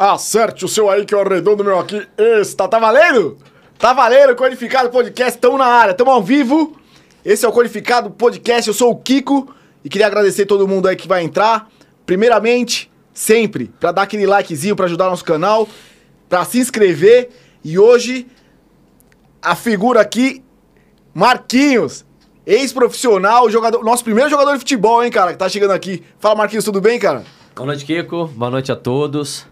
Acerte o seu aí que arredondo o meu aqui. Está, tá valendo? Tá valendo, Codificado Podcast, estamos na área, estamos ao vivo. Esse é o Codificado Podcast, eu sou o Kiko e queria agradecer todo mundo aí que vai entrar. Primeiramente, sempre, para dar aquele likezinho para ajudar nosso canal, para se inscrever. E hoje, a figura aqui, Marquinhos, ex-profissional, jogador, nosso primeiro jogador de futebol, hein, cara, que tá chegando aqui. Fala, Marquinhos, tudo bem, cara? Boa noite, Kiko. Boa noite a todos.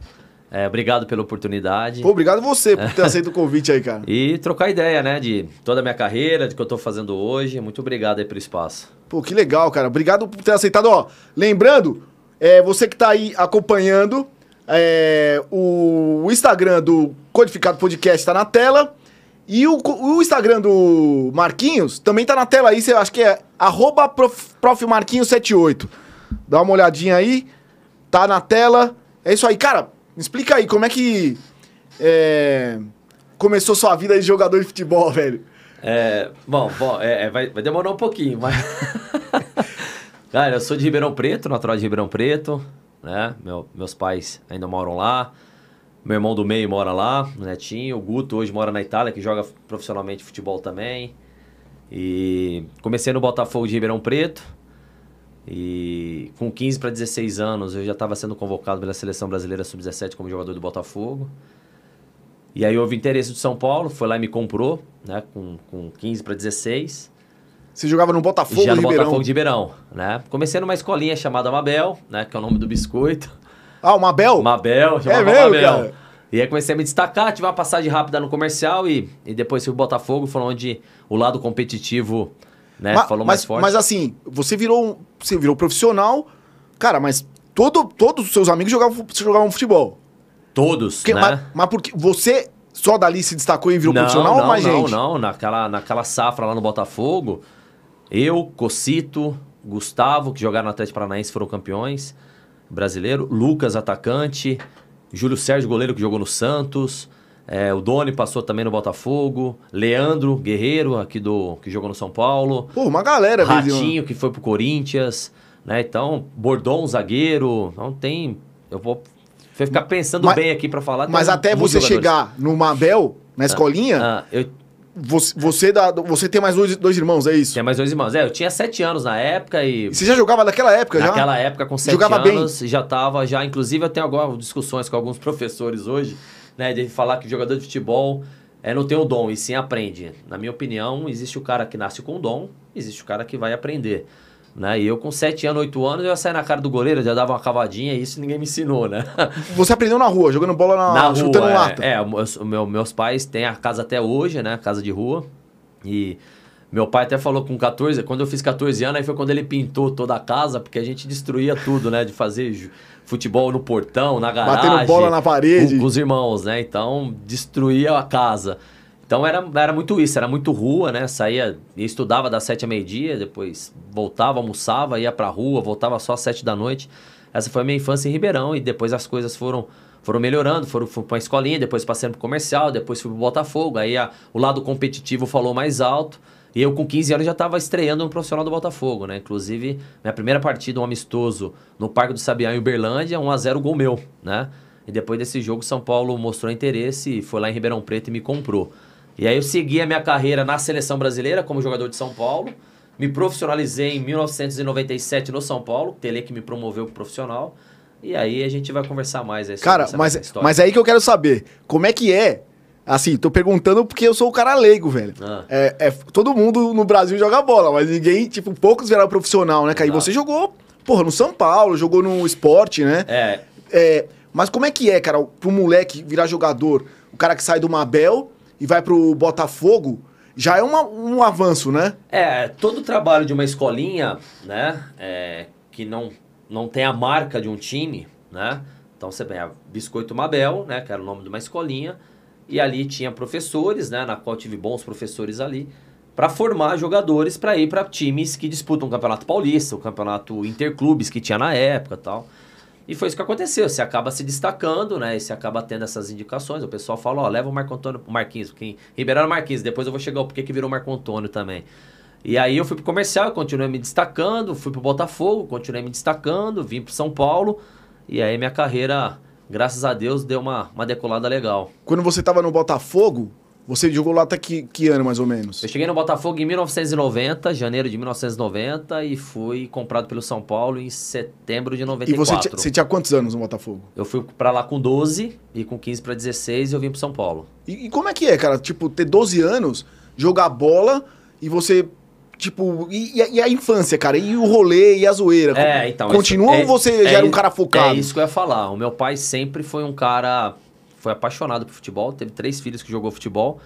É, obrigado pela oportunidade. Pô, obrigado você por ter aceito o convite aí, cara. E trocar ideia, né, de toda a minha carreira, de que eu tô fazendo hoje. Muito obrigado aí pelo espaço. Pô, que legal, cara. Obrigado por ter aceitado. Ó, lembrando, é, você que tá aí acompanhando, é, o, o Instagram do Codificado Podcast tá na tela. E o, o Instagram do Marquinhos também tá na tela aí. Você acha que é arroba prof, profmarquinhos78. Dá uma olhadinha aí. Tá na tela. É isso aí. Cara, me explica aí, como é que é, começou sua vida de jogador de futebol, velho? É, bom, bom é, é, vai, vai, demorar um pouquinho, mas. Cara, eu sou de Ribeirão Preto, natural de Ribeirão Preto, né? Meu, meus pais ainda moram lá. Meu irmão do meio mora lá, o Netinho. O Guto hoje mora na Itália, que joga profissionalmente futebol também. E comecei no Botafogo de Ribeirão Preto. E com 15 para 16 anos eu já estava sendo convocado pela seleção brasileira sub-17 como jogador do Botafogo. E aí houve interesse do São Paulo, foi lá e me comprou, né, com, com 15 para 16. Você jogava no Botafogo Já no Ribeirão? Botafogo de Ribeirão, né? Comecei numa escolinha chamada Mabel, né, que é o nome do biscoito. Ah, o Mabel? Mabel, chamava é mesmo, Mabel. Cara? E aí comecei a me destacar, tive uma passagem rápida no comercial e, e depois fui o Botafogo, foi onde o lado competitivo né? Mas, Falou mais mas, forte. Mas assim, você virou, você virou profissional, cara, mas todo, todos os seus amigos jogavam, jogavam futebol. Todos, porque, né? Mas, mas porque você só dali se destacou e virou não, profissional não, ou mais não, gente? Não, não, naquela, naquela safra lá no Botafogo, eu, Cocito, Gustavo, que jogaram no Atlético Paranaense, foram campeões brasileiro, Lucas, atacante, Júlio Sérgio, goleiro que jogou no Santos, é, o Doni passou também no Botafogo. Leandro Guerreiro, aqui do que jogou no São Paulo. Pô, uma galera. Ratinho, que foi pro Corinthians. Né? Então, Bordon, zagueiro. Não tem... Eu vou ficar pensando mas, bem aqui para falar. Mas até você jogadores. chegar no Mabel, na escolinha... Ah, ah, eu... Você, você, dá, você tem mais dois, dois irmãos, é isso? Tem mais dois irmãos. É, eu tinha sete anos na época e. Você já jogava naquela época, naquela já? Naquela época, com sete jogava anos, bem. já tava. Já, inclusive, eu tenho algumas discussões com alguns professores hoje né, de falar que jogador de futebol é, não tem o dom, e sim aprende. Na minha opinião, existe o cara que nasce com o dom, existe o cara que vai aprender. Né? E eu com 7 anos, 8 anos, eu ia sair na cara do goleiro, já dava uma cavadinha, e isso ninguém me ensinou, né? Você aprendeu na rua, jogando bola na, na chutando rua, lata. É, é meu, meus pais têm a casa até hoje, né? Casa de rua. E meu pai até falou com 14, quando eu fiz 14 anos, aí foi quando ele pintou toda a casa, porque a gente destruía tudo, né? De fazer futebol no portão, na garagem. Batendo bola na parede. Com, com os irmãos, né? Então, destruía a casa. Então, era, era muito isso, era muito rua, né? Saía, estudava das sete a meio-dia, depois voltava, almoçava, ia pra rua, voltava só às sete da noite. Essa foi a minha infância em Ribeirão e depois as coisas foram foram melhorando, foram, foram para a escolinha, depois passando para comercial, depois fui para o Botafogo. Aí a, o lado competitivo falou mais alto. E eu, com 15 anos, já estava estreando no profissional do Botafogo, né? Inclusive, minha primeira partida, um amistoso, no Parque do Sabiá, em Uberlândia, 1x0 gol meu, né? E depois desse jogo, São Paulo mostrou interesse, foi lá em Ribeirão Preto e me comprou. E aí eu segui a minha carreira na seleção brasileira como jogador de São Paulo. Me profissionalizei em 1997 no São Paulo, Tele que me promoveu pro profissional. E aí a gente vai conversar mais aí Cara, mas, mas aí que eu quero saber, como é que é Assim, tô perguntando porque eu sou o cara leigo, velho. Ah. É, é, todo mundo no Brasil joga bola, mas ninguém, tipo, poucos viraram profissional, né, Cara? E você jogou, porra, no São Paulo, jogou no esporte, né? É. é. Mas como é que é, cara, pro moleque virar jogador, o cara que sai do Mabel e vai pro Botafogo, já é uma, um avanço, né? É, todo o trabalho de uma escolinha, né, é, que não, não tem a marca de um time, né? Então você vê, Biscoito Mabel, né, que era o nome de uma escolinha, e ali tinha professores, né, na qual tive bons professores ali, para formar jogadores para ir para times que disputam o Campeonato Paulista, o Campeonato Interclubes que tinha na época tal. E foi isso que aconteceu. Você acaba se destacando, né? E você acaba tendo essas indicações. O pessoal fala, ó, leva o Marco Antônio, Marquinhos, quem Ribeirão Marquinhos. Depois eu vou chegar ao porquê que virou Marco Antônio também. E aí eu fui pro comercial, continuei me destacando, fui pro Botafogo, continuei me destacando, vim pro São Paulo. E aí minha carreira graças a Deus, deu uma, uma decolada legal. Quando você tava no Botafogo, você jogou lá até que, que ano, mais ou menos? Eu cheguei no Botafogo em 1990, janeiro de 1990, e fui comprado pelo São Paulo em setembro de 94. E você, você tinha quantos anos no Botafogo? Eu fui pra lá com 12 e com 15 para 16 eu vim pro São Paulo. E, e como é que é, cara? Tipo, ter 12 anos, jogar bola e você. Tipo, e, e a- infância, cara? E o rolê e a zoeira? É, então. Continua isso- ou você é- já era um é- cara focado? É isso que eu ia falar. O meu pai sempre foi um cara. Foi apaixonado por futebol, teve três filhos que jogou futebol,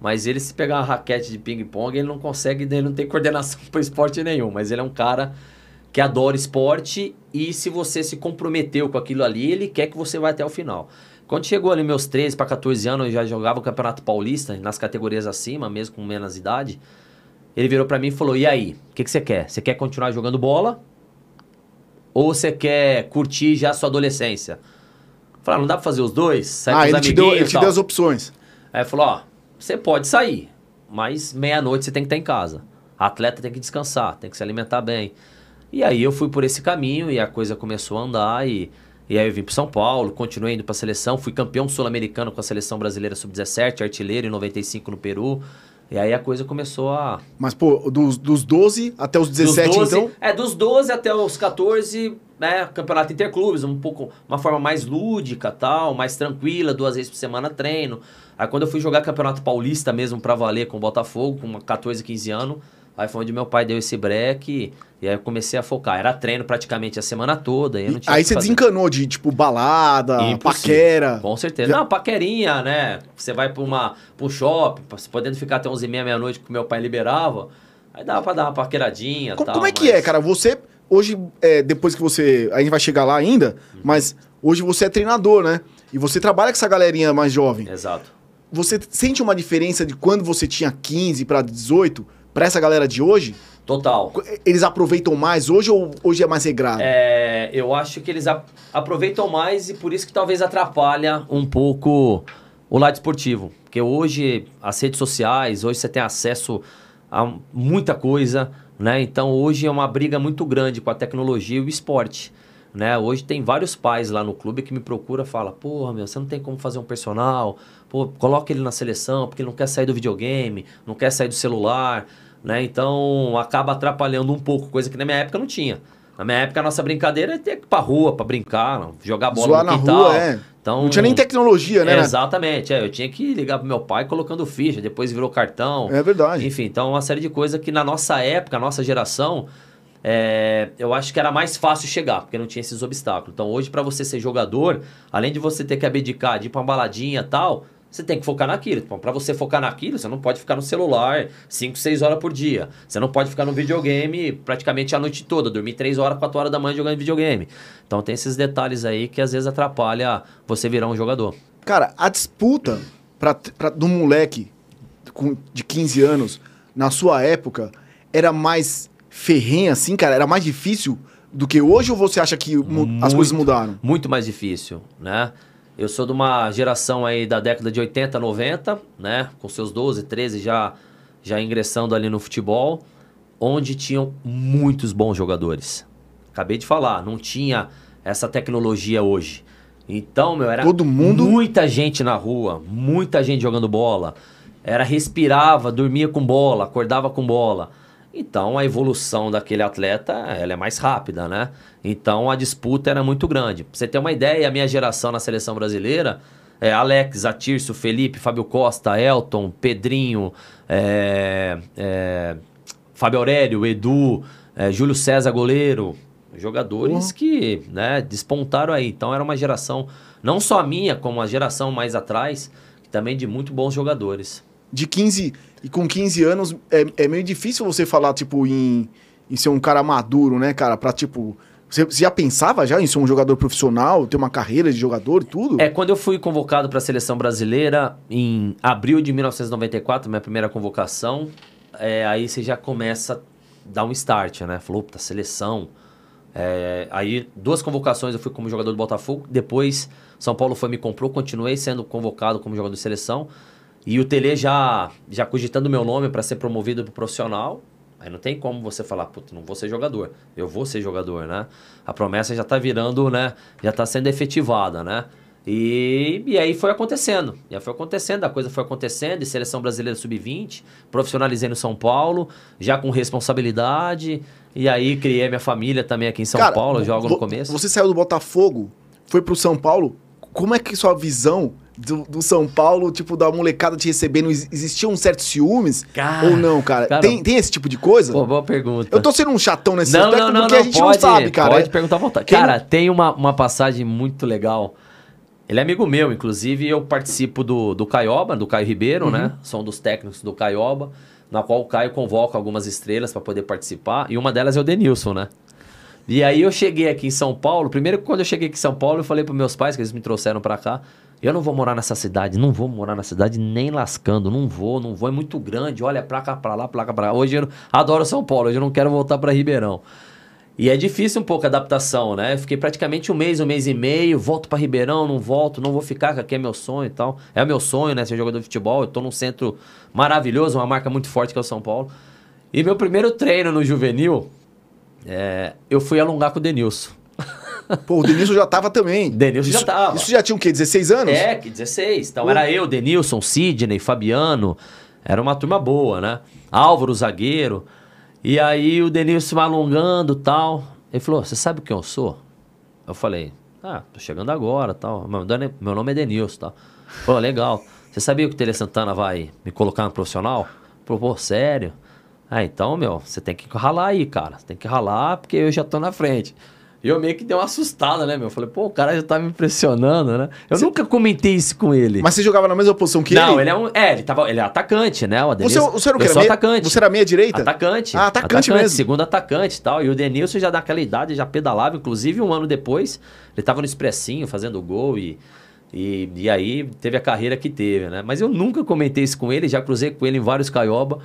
mas ele, se pegar uma raquete de ping-pong, ele não consegue, ele não tem coordenação para esporte nenhum. Mas ele é um cara que adora esporte e se você se comprometeu com aquilo ali, ele quer que você vá até o final. Quando chegou ali meus 13 para 14 anos, eu já jogava o Campeonato Paulista, nas categorias acima, mesmo com menos idade. Ele virou para mim e falou: E aí, o que, que você quer? Você quer continuar jogando bola? Ou você quer curtir já a sua adolescência? Falei, ah, não dá pra fazer os dois? Com ah, os ele te, deu, ele te deu as opções. Aí ele falou, ó, você pode sair, mas meia-noite você tem que estar em casa. A atleta tem que descansar, tem que se alimentar bem. E aí eu fui por esse caminho e a coisa começou a andar e, e aí eu vim para São Paulo, continuei indo para a seleção, fui campeão sul-americano com a seleção brasileira sub-17, artilheiro em 95 no Peru. E aí a coisa começou a, Mas, pô, dos, dos 12 até os 17, dos 12, então. É, dos 12 até os 14, né, campeonato interclubes, um pouco, uma forma mais lúdica, tal, mais tranquila, duas vezes por semana treino. Aí quando eu fui jogar campeonato paulista mesmo pra valer com o Botafogo, com 14, 15 anos, aí foi onde meu pai deu esse break e aí eu comecei a focar. Era treino praticamente a semana toda, aí eu não tinha Aí você fazer. desencanou de, tipo, balada, Impossível. paquera. Com certeza. Não, paquerinha, né? Você vai pra, uma, um shopping, você podendo ficar até 11 e meia, meia-noite, que meu pai liberava. Aí dava pra dar uma paqueradinha Co- tal, Como é que mas- é, cara? Você, hoje, é, depois que você. A gente vai chegar lá ainda, Uhum. mas hoje você é treinador, né? E você trabalha com essa galerinha mais jovem. Exato. Você sente uma diferença de quando você tinha 15 pra 18 pra essa galera de hoje? Total. Eles aproveitam mais hoje ou hoje é mais regrado? É, eu acho que eles aproveitam mais e por isso que talvez atrapalha um pouco o lado esportivo. Porque hoje as redes sociais, hoje você tem acesso a muita coisa, né? Então hoje é uma briga muito grande com a tecnologia e o esporte. Né? Hoje tem vários pais lá no clube que me procuram e falam, porra, meu, você não tem como fazer um personal, pô, coloca ele na seleção, porque ele não quer sair do videogame, não quer sair do celular, né? Então acaba atrapalhando um pouco, coisa que na minha época não tinha. Na minha época a nossa brincadeira é ter que ir pra rua pra brincar, não, jogar bola Zoar no na quintal. rua, é. Então, Não tinha nem tecnologia, né? é? Exatamente, é, eu tinha que ligar pro meu pai colocando ficha, depois virou cartão. É verdade. Enfim, então uma série de coisas que na nossa época, a nossa geração, é, eu acho que era mais fácil chegar, porque não tinha esses obstáculos. Então hoje, para você ser jogador, além de você ter que abdicar de ir pra uma baladinha e tal, você tem que focar naquilo. Então, para você focar naquilo, você não pode ficar no celular 5, 6 horas por dia. Você não pode ficar no videogame praticamente a noite toda, dormir 3 horas, 4 horas da manhã jogando videogame. Então tem esses detalhes aí que às vezes atrapalha você virar um jogador. Cara, a disputa pra, pra, do moleque com, de 15 anos, na sua época, era mais ferrenha, assim, cara? Era mais difícil do que hoje ou você acha que mu- as Muito. coisas mudaram? muito mais difícil, né? Eu sou de uma geração aí da década de 80, 90, né? Com seus 12, 13 já, já ingressando ali no futebol, onde tinham muitos bons jogadores. Acabei de falar, não tinha essa tecnologia hoje. Então, meu, era Todo mundo- muita gente na rua, muita gente jogando bola. Era respirava, dormia com bola, acordava com bola. Então a evolução daquele atleta ela é mais rápida, né? Então a disputa era muito grande. Pra você ter uma ideia, a minha geração na seleção brasileira é Alex, Atirso, Felipe, Fábio Costa, Elton, Pedrinho, é, é, Fábio Aurélio, Edu, é, Júlio César, goleiro. Jogadores Porra. que né, despontaram aí. Então era uma geração, não só a minha, como a geração mais atrás, também de muito bons jogadores. De 15 e com 15 anos é, é meio difícil você falar, tipo, em, em ser um cara maduro, né, cara? Pra, tipo. Você, você já pensava já em ser um jogador profissional, ter uma carreira de jogador e tudo? É, quando eu fui convocado para a seleção brasileira em abril de 1994, minha primeira convocação, é, aí você já começa a dar um start, né? Falou, puta, seleção. É, aí, duas convocações eu fui como jogador do Botafogo, depois São Paulo foi me comprou, continuei sendo convocado como jogador de seleção. E o Tele já, já cogitando meu nome para ser promovido para profissional. Aí não tem como você falar, puta, não vou ser jogador. Eu vou ser jogador, né? A promessa já tá virando, né? Já tá sendo efetivada, né? E, e aí foi acontecendo. E aí foi acontecendo, a coisa foi acontecendo. E seleção brasileira sub-20, profissionalizei no São Paulo, já com responsabilidade. E aí criei minha família também aqui em São Cara, Paulo, jogo no começo. Você saiu do Botafogo, foi pro São Paulo. Como é que sua visão do, do São Paulo, tipo, da molecada te recebendo, ex- existia um certo ciúmes? Cara, ou não, cara? cara, tem, tem esse tipo de coisa? Pô, boa pergunta. Eu tô sendo um chatão nesse não, aspecto não, não, porque não, a gente pode, não sabe, cara. Pode perguntar à vontade. Quem Cara, tem uma, uma passagem muito legal. Ele é amigo meu, inclusive eu participo do, do Caioba, do Caio Ribeiro, Uhum. né? Sou um dos técnicos do Caioba, na qual o Caio convoca algumas estrelas para poder participar, e uma delas é o Denilson, né? E aí eu cheguei aqui em São Paulo, primeiro quando eu cheguei aqui em São Paulo, eu falei para meus pais, que eles me trouxeram para cá, eu não vou morar nessa cidade, não vou morar na cidade nem lascando, não vou, não vou, é muito grande, olha, placa pra lá, placa pra lá. Hoje eu adoro São Paulo, hoje eu não quero voltar para Ribeirão. E é difícil um pouco a adaptação, né? Eu fiquei praticamente um mês, um mês e meio, volto para Ribeirão, não volto, não vou ficar, que aqui é meu sonho e tal. É o meu sonho, né? Ser jogador de futebol. Eu tô num centro maravilhoso, uma marca muito forte que é o São Paulo. E meu primeiro treino no juvenil, é, eu fui alongar com o Denilson. Pô, o Denilson já tava também. Denilson já Isso- tava. Isso já tinha o quê? 16 anos? É, que 16. Então Pô. era eu, Denilson, Sidney, Fabiano. Era uma turma boa, né? Álvaro, zagueiro. E aí o Denilson vai alongando e tal. Ele falou: Você sabe quem eu sou? Eu falei: Ah, tô chegando agora tal. Meu nome- meu nome é Denilson tal. Pô, legal. Você sabia que o Tele Santana vai me colocar no profissional? Falou, pô, sério? Ah, então, meu, você tem que ralar aí, cara. Você tem que ralar porque eu já tô na frente. E eu meio que dei uma assustada, né, meu? Eu falei, pô, o cara já tá me impressionando, né? Eu nunca comentei isso com ele. Mas você jogava na mesma posição que não, ele? ele é um. É, ele, tava, ele é atacante, né? O Você, Adenilson. você era o que? Eu Era meia, atacante. Você era meia direita? Atacante. Ah, atacante mesmo. Segundo atacante e tal. E o Denilson já daquela idade já pedalava. Inclusive, um ano depois, ele tava no expressinho fazendo gol e. E, e aí teve a carreira que teve, né? Mas eu nunca comentei isso com ele, já cruzei com ele em vários caioba.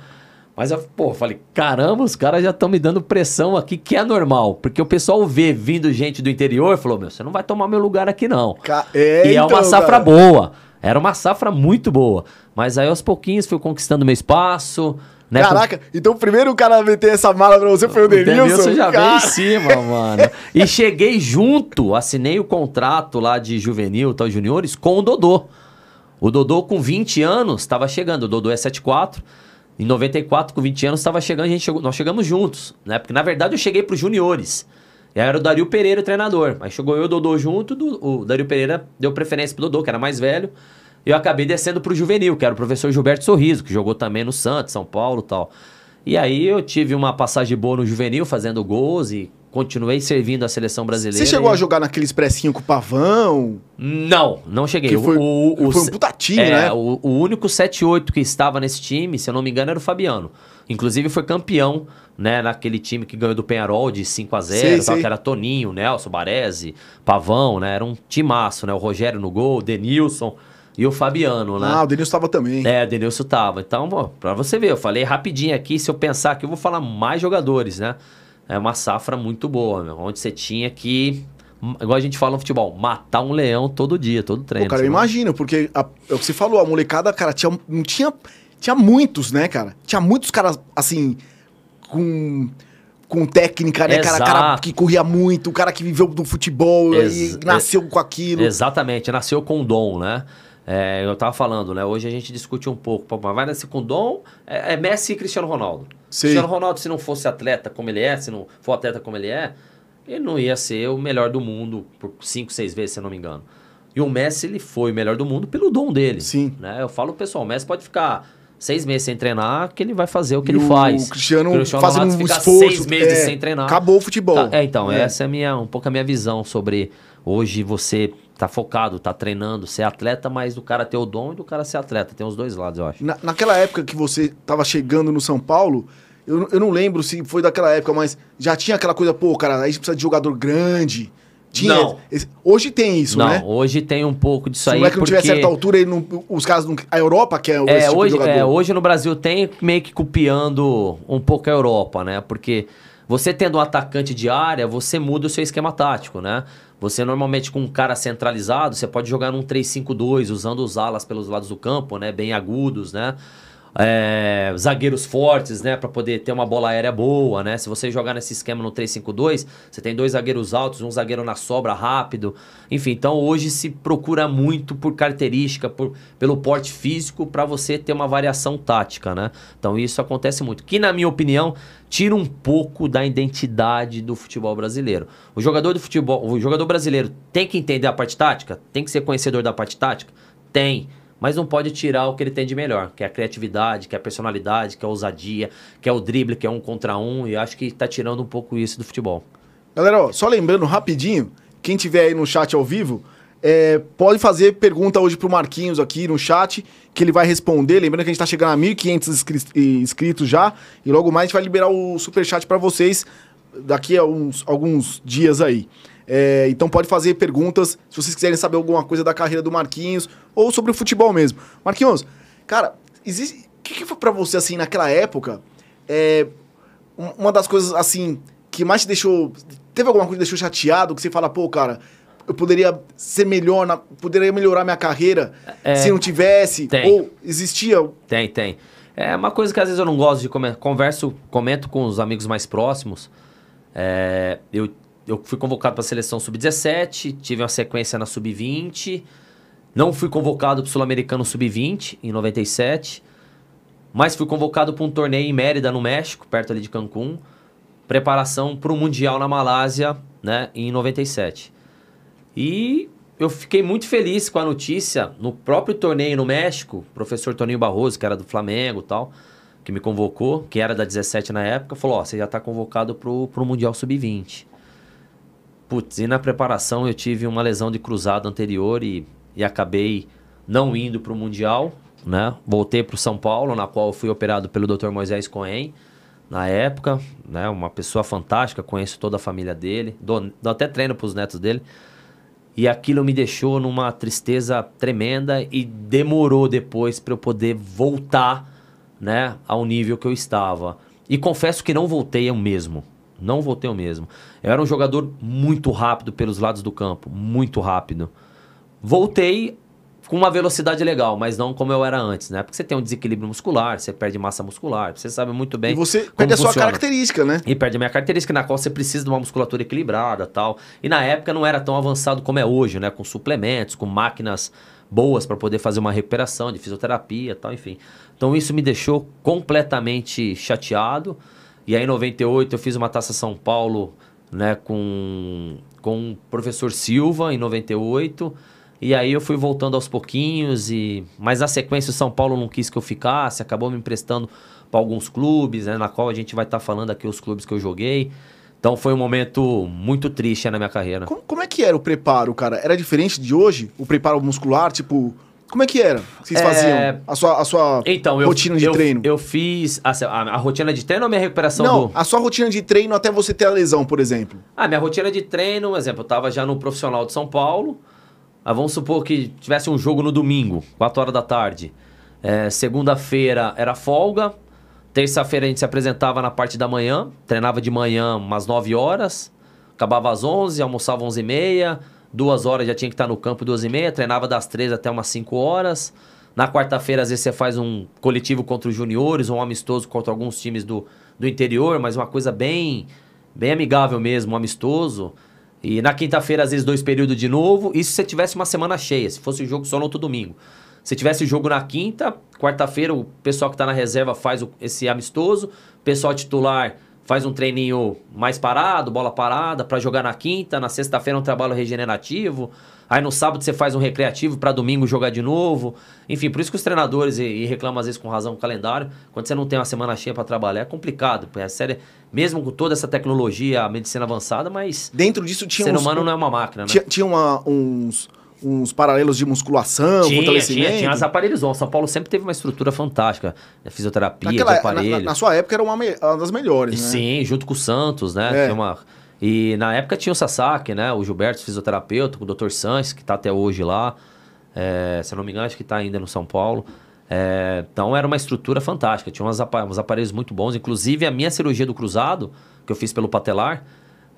Mas eu, pô, falei, caramba, os caras já estão me dando pressão aqui, que é normal. Porque o pessoal vê vindo gente do interior falou: meu, você não vai tomar meu lugar aqui, não. Ca- É, e é uma safra cara. boa. Era uma safra muito boa. Mas aí aos pouquinhos fui conquistando meu espaço. Né, Caraca, então o primeiro cara a meter essa mala pra você foi o o Denilson? Denilson já Cara, veio em cima, mano. E cheguei junto, assinei o contrato lá de juvenil, tal, juniores, com o Dodô. O Dodô com 20 anos estava chegando. O Dodô é 74. Em 94, com 20 anos, estava chegando, a gente chegou, nós chegamos juntos, né? Porque na verdade eu cheguei para os juniores. E aí era o Dario Pereira o treinador. Aí chegou eu e o Dodô junto, do- o Dario Pereira deu preferência pro Dodô, que era mais velho. E eu acabei descendo pro juvenil, que era o professor Gilberto Sorriso, que jogou também no Santos, São Paulo e tal. E aí eu tive uma passagem boa no juvenil, fazendo gols e continuei servindo a seleção brasileira. Você chegou e- a jogar naquele expressinho com o Pavão? Não, não cheguei. Que foi- o, o, foi um puta time, é, né? O, o único 7-8 que estava nesse time, se eu não me engano, era o Fabiano. Inclusive foi campeão, né, naquele time que ganhou do Penharol de 5 a 0 Sei, tal, sei. que era Toninho, Nelson, Baresi, Pavão, né? Era um timaço, né? O Rogério no gol, o Denilson e o Fabiano, né? Ah, o Denilson tava também. É, o Denilson tava. Então, pô, pra você ver, eu falei rapidinho aqui, se eu pensar aqui, eu vou falar mais jogadores, né? É uma safra muito boa, meu, onde você tinha que, igual a gente fala no futebol, matar um leão todo dia, todo treino. Pô, cara, eu imagino, porque a- é o que você falou, a molecada, cara, tinha, não tinha, tinha muitos, né, cara? Tinha muitos caras, assim, com, com técnica, né, cara? Cara que corria muito, o cara que viveu do futebol Ex- e nasceu com aquilo. Exatamente, nasceu com dom, né? É, eu tava falando, né? Hoje a gente discute um pouco. mas vai nascer com dom? É, é Messi e Cristiano Ronaldo. Sim. Cristiano Ronaldo, se não fosse atleta como ele é, se não for atleta como ele é, ele não ia ser o melhor do mundo por cinco, seis vezes, se eu não me engano. E o Messi, ele foi o melhor do mundo pelo dom dele. Sim. Né? Eu falo, pessoal, o Messi pode ficar seis meses sem treinar, que ele vai fazer o que E ele o faz. Cristiano fazendo Ronaldo um esforço, seis meses é, sem treinar. acabou o futebol. Tá, é, então, É. essa é minha, um pouco a minha visão sobre hoje você tá focado, tá treinando, ser atleta, mas do cara ter o dom e do cara ser atleta. Tem os dois lados, eu acho. Na- naquela época que você tava chegando no São Paulo, eu, não- eu não lembro se foi daquela época, mas já tinha aquela coisa, pô, cara, a gente precisa de jogador grande. Tinha. Não. esse- hoje tem isso, não, né? hoje tem um pouco disso Se o aí. moleque não porque... tiver certa altura, ele não- os caras não. A Europa que é, o É, esse tipo hoje, é, hoje no Brasil tem meio que copiando um pouco a Europa, né? Porque você tendo um atacante de área, você muda o seu esquema tático, né? Você normalmente com um cara centralizado, você pode jogar num 3-5-2, usando os alas pelos lados do campo, né? Bem agudos, né? É, zagueiros fortes, né, para poder ter uma bola aérea boa, né? Se você jogar nesse esquema no 3-5-2, você tem dois zagueiros altos, um zagueiro na sobra rápido. Enfim, então hoje se procura muito por característica, por, pelo porte físico para você ter uma variação tática, né? Então isso acontece muito. Que na minha opinião tira um pouco da identidade do futebol brasileiro. O jogador do futebol, o jogador brasileiro tem que entender a parte tática, tem que ser conhecedor da parte tática, tem mas não pode tirar o que ele tem de melhor, que é a criatividade, que é a personalidade, que é a ousadia, que é o drible, que é um contra um, e acho que está tirando um pouco isso do futebol. Galera, ó, só lembrando rapidinho, quem tiver aí no chat ao vivo, é, pode fazer pergunta hoje pro Marquinhos aqui no chat, que ele vai responder. Lembrando que a gente tá chegando a 1.500 inscritos já, e logo mais a gente vai liberar o super chat para vocês daqui a uns, alguns dias aí. É, então pode fazer perguntas se vocês quiserem saber alguma coisa da carreira do Marquinhos ou sobre o futebol mesmo. Marquinhos, cara, existe. O que, que foi para você assim naquela época? É, uma das coisas assim que mais te deixou. Teve alguma coisa que deixou chateado que você fala, pô, cara, eu poderia ser melhor, na, poderia melhorar minha carreira é, se não tivesse? Tem. Ou existia? Tem, tem. É uma coisa que às vezes eu não gosto de comentar. Converso, comento com os amigos mais próximos. É, eu eu fui convocado para a seleção sub-17, tive uma sequência na sub-20. Não fui convocado para o Sul-Americano sub-20 em 97, mas fui convocado para um torneio em Mérida, no México, perto ali de Cancún. Preparação para o Mundial na Malásia, né, em 97. E eu fiquei muito feliz com a notícia no próprio torneio no México, o professor Toninho Barroso, que era do Flamengo tal, que me convocou, que era da 17 na época, falou: Ó, você já está convocado para o Mundial Sub-20. Putz, e na preparação eu tive uma lesão de cruzado anterior e, e acabei não indo para o Mundial, né? Voltei para o São Paulo, na qual fui operado pelo Dr. Moisés Cohen, na época, né? Uma pessoa fantástica, conheço toda a família dele, dou, dou até treino para os netos dele. E aquilo me deixou numa tristeza tremenda e demorou depois para eu poder voltar, né, ao nível que eu estava. E confesso que não voltei eu mesmo. Não voltei o mesmo. Eu era um jogador muito rápido pelos lados do campo, muito rápido. Voltei com uma velocidade legal, mas não como eu era antes, né? Porque você tem um desequilíbrio muscular, você perde massa muscular, você sabe muito bem. E você perde a sua característica, né? E perde a minha característica, na qual você precisa de uma musculatura equilibrada tal. E na época não era tão avançado como é hoje, né? Com suplementos, com máquinas boas para poder fazer uma recuperação de fisioterapia tal, enfim. Então isso me deixou completamente chateado. E aí em 98 eu fiz uma taça São Paulo, né, com com o professor Silva em 98. E aí eu fui voltando aos pouquinhos e mas na sequência o São Paulo não quis que eu ficasse, acabou me emprestando para alguns clubes, né, na qual a gente vai estar tá falando aqui os clubes que eu joguei. Então foi um momento muito triste na minha carreira. Como, como, é que era o preparo, cara? Era diferente de hoje? O preparo muscular, tipo, como é que era? Vocês é... faziam a sua, a sua então, rotina eu, de eu, treino? Eu fiz a, a, a, rotina de treino ou a minha recuperação Não, do... a sua rotina de treino até você ter a lesão, por exemplo. Ah, minha rotina de treino, por exemplo, eu tava já no profissional de São Paulo. Ah, vamos supor que tivesse um jogo no domingo, 4 horas da tarde. É, Segunda-feira era folga. Terça-feira a gente se apresentava na parte da manhã. Treinava de manhã umas 9 horas. Acabava às 11, almoçava às 11 e meia duas horas já tinha que estar no campo, duas e meia, treinava das três até umas cinco horas. Na quarta-feira, às vezes, você faz um coletivo contra os juniores, um amistoso contra alguns times do, do interior, mas uma coisa bem, bem amigável mesmo, um amistoso. E na quinta-feira, às vezes, dois períodos de novo. Isso se você tivesse uma semana cheia, se fosse o jogo só no outro domingo. Se tivesse o jogo na quinta, quarta-feira, o pessoal que está na reserva faz o, esse amistoso, o pessoal titular faz um treininho mais parado, bola parada, para jogar na quinta, na sexta-feira um trabalho regenerativo, aí no sábado você faz um recreativo para domingo jogar de novo. Enfim, por isso que os treinadores, e, e reclamam às vezes com razão o calendário, quando você não tem uma semana cheia para trabalhar, é complicado. É sério, mesmo com toda essa tecnologia, a medicina avançada, mas. Dentro disso tinha. O ser humano não é uma máquina, né? Tinha, tinha uma, uns uns paralelos de musculação, tinha, fortalecimento? Tinha, tinha as aparelhos. O São Paulo sempre teve uma estrutura fantástica. Né? Fisioterapia, Naquela, de aparelho. Na, na, sua época era uma, uma das melhores, né? Sim, junto com o Santos, né? É. Uma... E na época tinha o Sasaki, né? O Gilberto, fisioterapeuta, o Dr. Sanches, que está até hoje lá. É, se eu não me engano, acho que está ainda no São Paulo. É, então era uma estrutura fantástica. Tinha uns, uns aparelhos muito bons. Inclusive a minha cirurgia do cruzado, que eu fiz pelo patelar,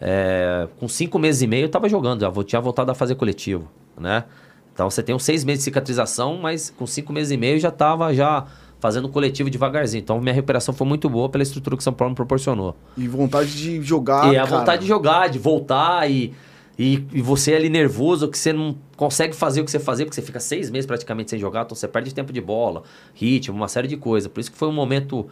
é, com cinco meses e meio eu estava jogando, já tinha voltado a fazer coletivo né? Então você tem uns seis meses de cicatrização, mas com cinco meses e meio já estava já fazendo coletivo devagarzinho. Então minha recuperação foi muito boa pela estrutura que São Paulo me proporcionou. E vontade de jogar. E a cara. vontade de jogar, de voltar e, e, e, você ali nervoso, que você não consegue fazer o que você fazia, porque você fica seis meses praticamente sem jogar, então você perde tempo de bola, ritmo, uma série de coisas. Por isso que foi um momento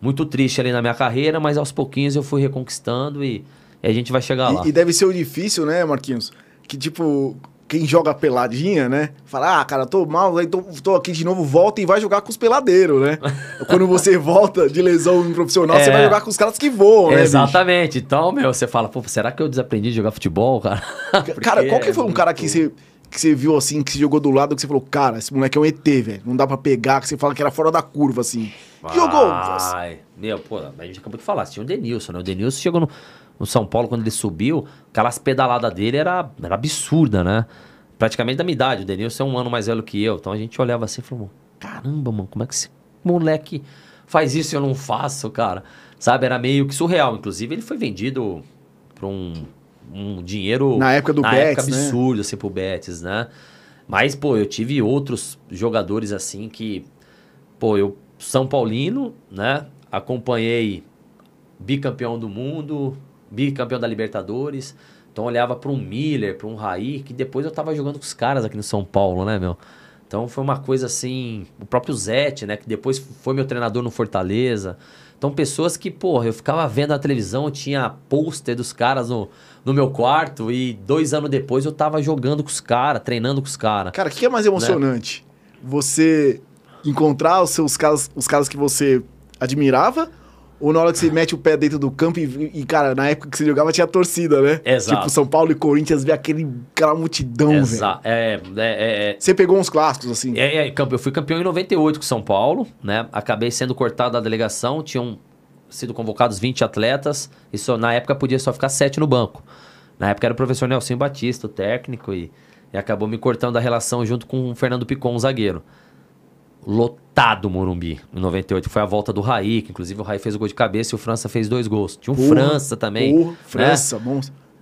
muito triste ali na minha carreira, mas aos pouquinhos eu fui reconquistando e, e a gente vai chegar e, lá. E deve ser o difícil, né, Marquinhos? Que tipo, quem joga peladinha, né? Fala, ah, cara, tô mal, então tô aqui de novo, volta e vai jogar com os peladeiros, né? Quando você volta de lesão profissional, é. você vai jogar com os caras que voam, né? Exatamente. Bicho? Então, meu, você fala, pô, será que eu desaprendi de jogar futebol, cara? cara, qual que foi um cara que você, que você viu assim, que você jogou do lado, que você falou, cara, esse moleque é um ET, velho. Não dá pra pegar, que você fala que era fora da curva, assim. Vai. Jogou. Ai, meu, pô, a gente acabou de falar, tinha o Denilson, né? O Denilson chegou no, no São Paulo quando ele subiu, aquelas pedaladas dele era, era absurda, né? praticamente da minha idade. O Denilson é um ano mais velho que eu. Então a gente olhava assim e falou: caramba, mano, como é que esse moleque faz isso e eu não faço, cara? Sabe? Era meio que surreal. Inclusive, ele foi vendido por um, um dinheiro. Na época do na Betis. Época né? absurdo, assim, pro Betis, né? Mas, pô, eu tive outros jogadores assim que. Pô, eu, São Paulino, né? Acompanhei bicampeão do mundo, bicampeão da Libertadores. Então eu olhava para um Miller, para um Raí, que depois eu tava jogando com os caras aqui no São Paulo, né, meu? Então foi uma coisa assim, o próprio Zete, né, que depois foi meu treinador no Fortaleza. Então pessoas que, porra, eu ficava vendo na televisão, tinha pôster dos caras no, no meu quarto e dois anos depois eu tava jogando com os caras, treinando com os caras. Cara, o que é mais emocionante? Né? Você encontrar os seus caras, os caras que você admirava ou na hora que você mete o pé dentro do campo e, e, cara, na época que você jogava tinha torcida, né? Exato. Tipo, São Paulo e Corinthians, vê aquele, aquela multidão, velho. É, é, é, é, Você pegou uns clássicos, assim? É, é, eu fui campeão em 98 com São Paulo, né? Acabei sendo cortado da delegação, tinham sido convocados 20 atletas, e só, na época podia só ficar 7 no banco. Na época era o professor Nelson Batista, o técnico, e, e acabou me cortando da relação junto com o Fernando Picon, o zagueiro lotado o Morumbi em 98. Foi a volta do Raí, que inclusive o Raí fez o gol de cabeça e o França fez dois gols. Tinha um França também. Né? França, bom.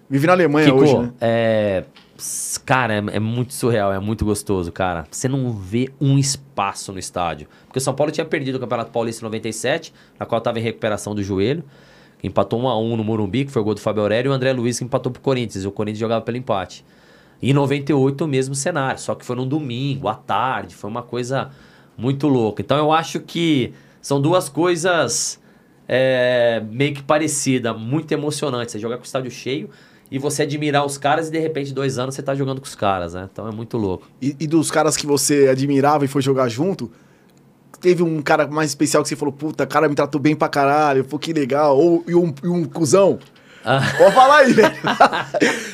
Vive na Alemanha Kiko, hoje, né? É... Cara, é, é, muito surreal, é muito gostoso, cara. Você não vê um espaço no estádio. Porque o São Paulo tinha perdido o Campeonato Paulista em 97, na qual estava em recuperação do joelho. Empatou 1 a 1 no Morumbi, que foi o gol do Fábio Aurélio, e o André Luiz que empatou pro Corinthians. E o Corinthians jogava pelo empate. E em 98 o mesmo cenário, só que foi num domingo, à tarde. Foi uma coisa muito louco. Então eu acho que são duas coisas é, meio que parecidas, muito emocionantes. Você jogar com o estádio cheio e você admirar os caras e de repente dois anos você tá jogando com os caras, né? Então é muito louco. E, e dos caras que você admirava e foi jogar junto, teve um cara mais especial que você falou, puta, cara me tratou bem pra caralho, pô, que legal. Ou e um, e um cuzão ah. Pode falar aí, velho.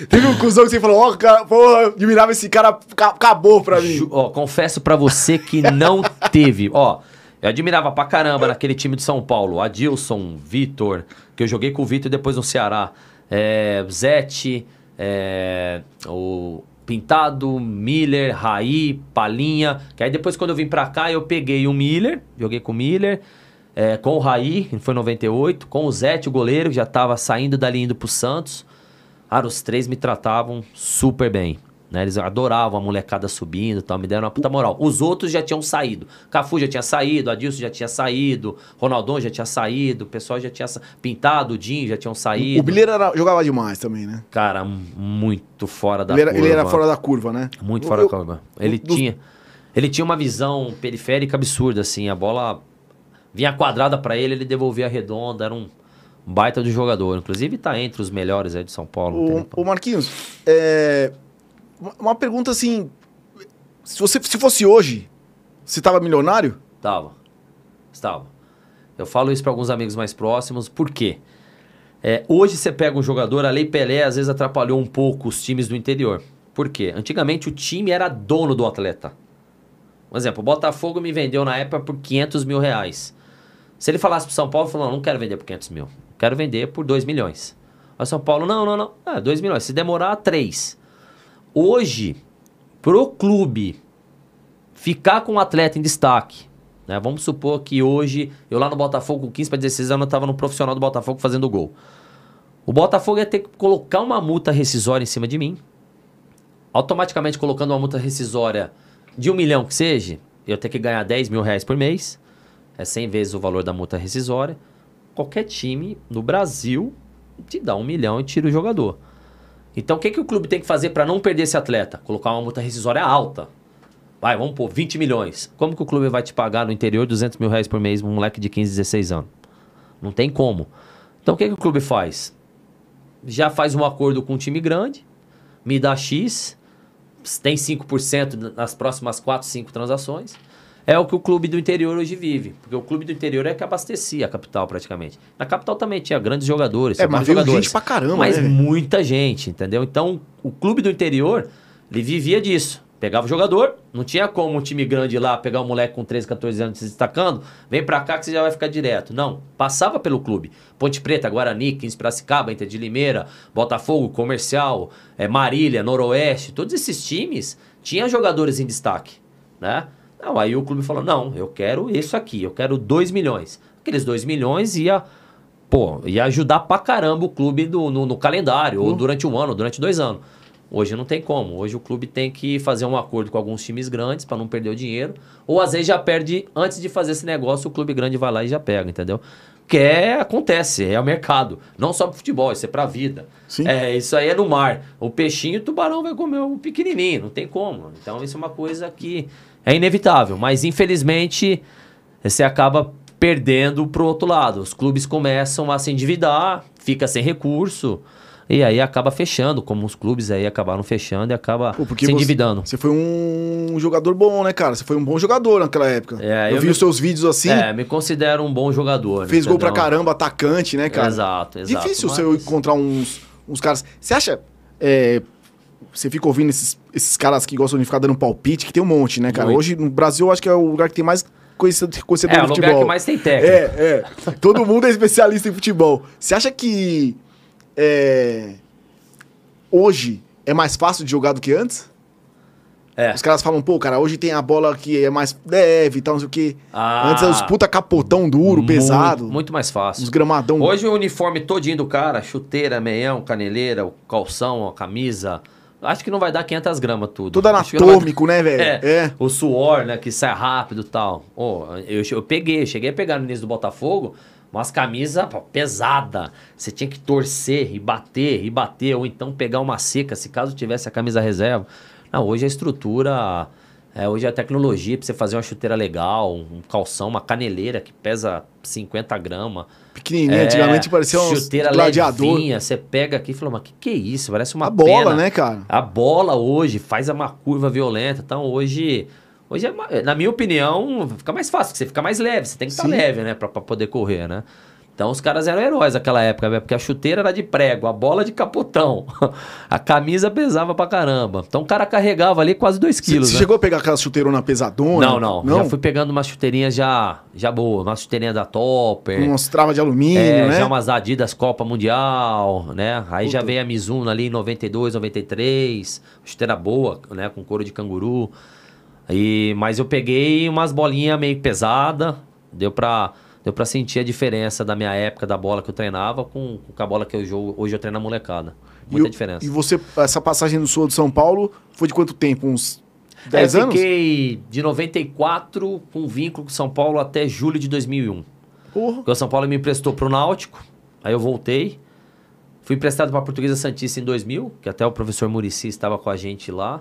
Teve um cuzão que você falou, ó, oh, porra, admirava esse cara, acabou pra mim. Ó, confesso pra você que não teve. Ó, eu admirava pra caramba naquele time de São Paulo. Adilson, Vitor, que eu joguei com o Vitor depois no Ceará. É, Zete, é, o Pintado, Miller, Raí, Palinha. Que aí depois quando eu vim pra cá eu peguei o Miller, joguei com o Miller é, com o Raí, que foi em 98, com o Zete, o goleiro, que já estava saindo dali indo pro Santos. Cara, os três me tratavam super bem. Né? Eles adoravam a molecada subindo e tal, me deram uma puta moral. Os outros já tinham saído. Cafu já tinha saído, Adilson já tinha saído, Ronaldão já tinha saído, o pessoal já tinha pintado, o Dinho já tinham saído. O Bilheiro jogava demais também, né? Cara, muito fora da ele era, curva. Ele era fora da curva, né? Muito fora eu, da curva. Ele tinha. Ele tinha uma visão periférica absurda, assim. A bola vinha quadrada para ele, ele devolvia redonda, era um baita de jogador. Inclusive tá entre os melhores aí de São Paulo. O, o Marquinhos, é, uma pergunta assim, se você se fosse hoje, você tava milionário? Tava, estava. Eu falo isso para alguns amigos mais próximos, por quê? É, hoje você pega um jogador, a Lei Pelé às vezes atrapalhou um pouco os times do interior. Por quê? Antigamente o time era dono do atleta. Um exemplo, o Botafogo me vendeu na época por 500 mil reais. Se ele falasse pro São Paulo, falou, não, quero vender por 500 mil. Quero vender por 2 milhões. Aí São Paulo, não, não, não. Ah, 2 milhões. Se demorar, 3. Hoje, pro clube ficar com um atleta em destaque, né? Vamos supor que hoje, eu lá no Botafogo, com 15 para 16 anos, eu tava no profissional do Botafogo fazendo gol. O Botafogo ia ter que colocar uma multa rescisória em cima de mim. Automaticamente colocando uma multa rescisória de um milhão que seja, eu ia ter que ganhar 10 mil reais por mês é 100 vezes o valor da multa rescisória. Qualquer time no Brasil te dá um milhão e tira o jogador. Então, o que, que o clube tem que fazer para não perder esse atleta? Colocar uma multa rescisória alta. Vai, vamos pôr 20 milhões. Como que o clube vai te pagar no interior 200 mil reais por mês um moleque de 15, 16 anos? Não tem como. Então, o que, que o clube faz? Já faz um acordo com um time grande, me dá X, tem 5% nas próximas 4, 5 transações. É o que o clube do interior hoje vive. Porque o clube do interior é que abastecia a capital praticamente. Na capital também tinha grandes jogadores. É, mas jogadores, gente pra caramba, Mas né? muita gente, entendeu? Então, o clube do interior, ele vivia disso. Pegava o jogador, não tinha como um time grande lá pegar um moleque com 13, 14 anos se destacando, vem pra cá que você já vai ficar direto. Não, passava pelo clube. Ponte Preta, Guarani, 15 Piracicaba, Inter de Limeira, Botafogo, Comercial, é, Marília, Noroeste, todos esses times tinham jogadores em destaque, né? Não, aí o clube falou, não, eu quero isso aqui, eu quero 2 milhões. Aqueles 2 milhões ia, pô, ia ajudar pra caramba o clube do, no, no calendário, ou durante um ano, durante dois anos. Hoje não tem como. Hoje o clube tem que fazer um acordo com alguns times grandes para não perder o dinheiro. Ou às vezes já perde, antes de fazer esse negócio, o clube grande vai lá e já pega, entendeu? Que é, acontece, é o mercado. Não só pro futebol, isso é pra vida. Sim. É, isso aí é no mar. O peixinho, o tubarão vai comer o pequenininho, não tem como. Então isso é uma coisa que é inevitável. Mas infelizmente você acaba perdendo pro outro lado. Os clubes começam a se endividar, fica sem recurso. E aí acaba fechando, como os clubes aí acabaram fechando e acaba Pô, se endividando. Você foi um jogador bom, né, cara? Você foi um bom jogador naquela época. É, eu, eu vi me- os seus vídeos assim. É, me considero um bom jogador. fez gol pra caramba, atacante, né, cara? Exato, exato. Difícil mas- você encontrar uns, uns caras. Você acha. é, você fica ouvindo esses, esses caras que gostam de ficar dando palpite, que tem um monte, né, cara? Muito. Hoje no Brasil eu acho que é o lugar que tem mais conhecedor, conhecedor É, de o futebol. lugar que mais tem técnico. É, é. Todo mundo é especialista em futebol. Você acha que é, hoje é mais fácil de jogar do que antes? É. Os caras falam, pô, cara, hoje tem a bola que é mais leve e tal, não sei o quê. Ah, Antes é os puta capotão duro, muito- pesado. Muito mais fácil. Os gramadão. Hoje o uniforme todinho do cara, chuteira, meião, caneleira, o calção, a camisa. Acho que não vai dar 500 gramas tudo. Tudo anatômico, né, velho? É, É. O suor, né? Que sai rápido e tal. Ô, eu, eu peguei, cheguei a pegar no início do Botafogo umas camisas pô, pesada. Você tinha que torcer e bater e bater, ou então pegar uma seca, se caso tivesse a camisa reserva. Não, hoje a estrutura. é, hoje a tecnologia pra você fazer uma chuteira legal, um calção, uma caneleira que pesa 50 gramas. Pequenininho, antigamente parecia um É, chuteira gladiador. levinha, você pega aqui e fala, mas que que é isso? Parece uma a bola, pena. né, cara? A bola hoje faz uma curva violenta. Então hoje, hoje é, ma- na minha opinião, fica mais fácil, porque você fica mais leve. Você tem que estar Sim. leve, né? Pra, pra poder correr, né? Então os caras eram heróis naquela época, velho, porque a chuteira era de prego, a bola de capotão, a camisa pesava pra caramba. Então o cara carregava ali quase 2 Você quilos. você né? chegou a pegar aquela chuteirona pesadona? Não, não, Já fui pegando umas chuteirinhas já, já boas, uma chuteirinha da Topper. Umas travas de alumínio, É, né? já umas Adidas Copa Mundial, né? Aí já Puta. veio a Mizuno ali em 92, 93, chuteira boa, né? Com couro de canguru. E, mas eu peguei umas bolinhas meio pesada, deu pra, deu pra sentir a diferença da minha época, da bola que eu treinava com, com a bola que eu jogo, hoje eu treino na molecada. Muita e, diferença. E você, essa passagem do Sul de São Paulo foi de quanto tempo? Uns 10 É, eu anos? fiquei de 94 com vínculo com São Paulo até julho de 2001. Porra. Porque o São Paulo me emprestou pro Náutico, aí eu voltei. Fui emprestado para a Portuguesa Santista em 2000, que até o professor Murici estava com a gente lá,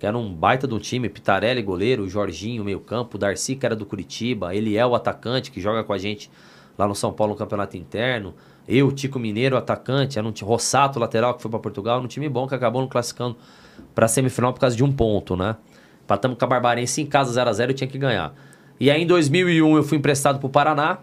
que era um baita do time, Pitarelli goleiro, o Jorginho meio campo, o Darcy que era do Curitiba, ele é o atacante que joga com a gente lá no São Paulo no campeonato interno. Eu, Tico Mineiro, atacante, era um Rossato, lateral, que foi para Portugal, um time bom que acabou não classificando para semifinal por causa de um ponto, né? Empatamos com a Barbarense em casa 0 a 0 eu tinha que ganhar. E aí em 2001 eu fui emprestado pro Paraná,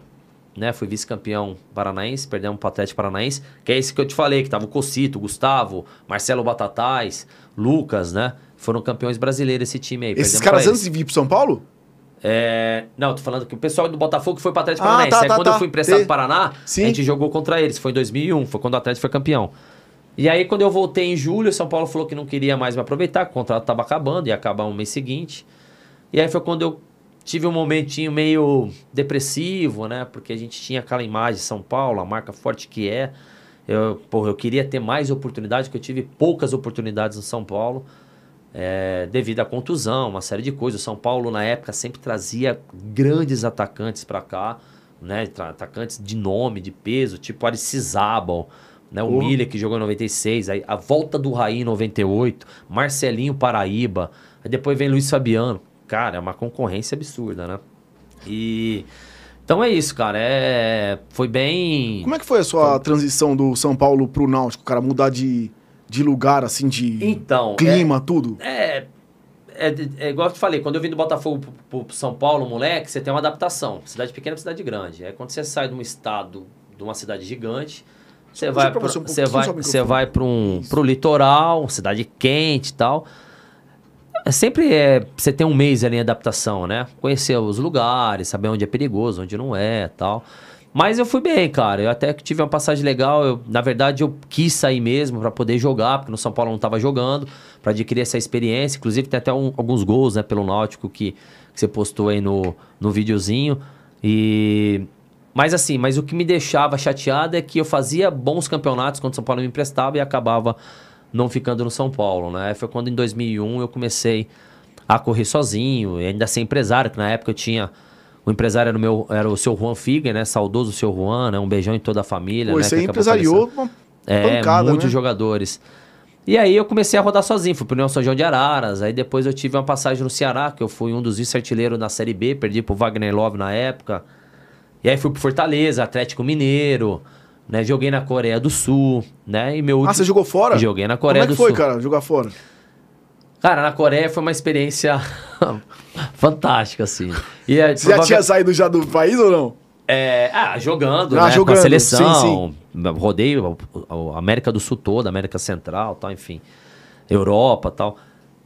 né? Fui vice-campeão paranaense, perdemos pro Atlético Paranaense, que é esse que eu te falei, que tava o Cocito, o Gustavo, Marcelo Batatais, Lucas, né? Foram campeões brasileiros esse time aí. Esses caras antes de vir pro São Paulo? É... Não, tô falando que o pessoal do Botafogo foi pro Atlético Ah, Paranaense. tá, aí tá, quando tá. eu fui emprestado Sei. pro Paraná, Sim. a gente jogou contra eles. Foi em 2001, foi quando o Atlético foi campeão. E aí, quando eu voltei em julho, o São Paulo falou que não queria mais me aproveitar, que o contrato estava acabando, ia acabar no mês seguinte. E aí foi quando eu tive um momentinho meio depressivo, né? Porque a gente tinha aquela imagem de São Paulo, a marca forte que é. Eu, porra, eu queria ter mais oportunidades, porque eu tive poucas oportunidades no São Paulo. é, devido à contusão, uma série de coisas. O São Paulo, na época, sempre trazia grandes atacantes para cá, né? Atacantes de nome, de peso, tipo Aricizabal, né? O uhum. Milha, que jogou em 96, aí a volta do Raí em 98, Marcelinho Paraíba, aí depois vem Luiz Fabiano. Cara, é uma concorrência absurda, né? E... Então é isso, cara. É... Foi bem. Como é que foi a sua foi... transição do São Paulo pro Náutico, cara? Mudar de, de lugar, assim, de então, clima, é, tudo? É, é, é, igual eu te falei, quando eu vim do Botafogo pro, pro, São Paulo, moleque, você tem uma adaptação. Cidade pequena pra cidade grande. É quando você sai de um estado, de uma cidade gigante, você vai, pra, você, um você vai, você vai para um pro litoral, cidade quente e tal. É sempre é, você tem um mês ali em adaptação, né? Conhecer os lugares, saber onde é perigoso, onde não é tal. Mas eu fui bem, cara. Eu até tive uma passagem legal. Eu, na verdade, eu quis sair mesmo para poder jogar, porque no São Paulo eu não estava jogando, para adquirir essa experiência. Inclusive, tem até um, alguns gols né, pelo Náutico que, que, você postou aí no, no videozinho. E. Mas assim, mas o que me deixava chateado é que eu fazia bons campeonatos quando o São Paulo me emprestava e acabava não ficando no São Paulo, né? Foi quando em 2001 eu comecei a correr sozinho, e ainda ser empresário, que na época eu tinha o empresário era o, meu, era o seu Juan Figa, né? Saudoso seu Juan, né? Um beijão em toda a família. Pô, né? você empresariou uma é, pancada, muitos né? jogadores. E aí eu comecei a rodar sozinho, fui pro União São João de Araras, aí depois eu tive uma passagem no Ceará, que eu fui um dos vice-artilheiros na Série B, perdi pro Wagner Love na época. E aí fui pro Fortaleza, Atlético Mineiro, né? Joguei na Coreia do Sul, né? E meu último... Ah, você jogou fora? Joguei na Coreia do Sul. Como é que foi, cara, jogar fora? Cara, na Coreia foi uma experiência fantástica, assim. E é, Você já tinha saído já do país ou não? É, ah, jogando, ah, né? Jogando. Com a seleção. Sim, sim. Rodei a América do Sul toda, América Central, tal, enfim. Europa, tal.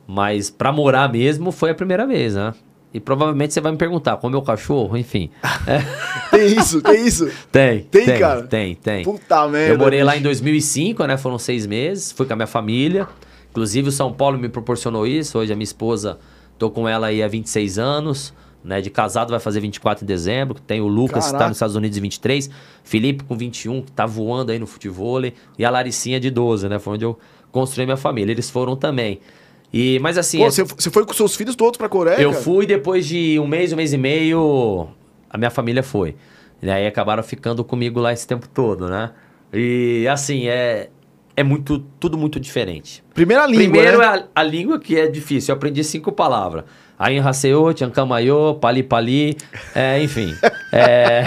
Mas pra morar mesmo foi a primeira vez, né? E provavelmente você vai me perguntar, com o meu cachorro, enfim. É. tem isso, tem isso? Tem. Tem, tem cara? Tem, tem. Puta merda. Eu morei bicho. lá em 2005, né? Foram seis meses. Fui com a minha família. Inclusive o São Paulo me proporcionou isso. Hoje a minha esposa, tô com ela aí há 26 anos. Né, de casado vai fazer 24 em dezembro. Tem o Lucas, Caraca. que tá nos Estados Unidos em 23. Felipe com 21, que tá voando aí no futebol. E a Laricinha de 12, né? Foi onde eu construí minha família. Eles foram também. E, mas assim. Pô, você, foi com seus filhos todos pra Coreia? Eu cara? fui depois de um mês, um mês e meio. A minha família foi. E aí acabaram ficando comigo lá esse tempo todo, né? E assim, é, é muito, tudo muito diferente. Primeira língua. Primeiro né? é a, a, língua que é difícil. Eu aprendi cinco palavras. Aí Haseo, Tiancamayo, Pali Pali, é, enfim. É,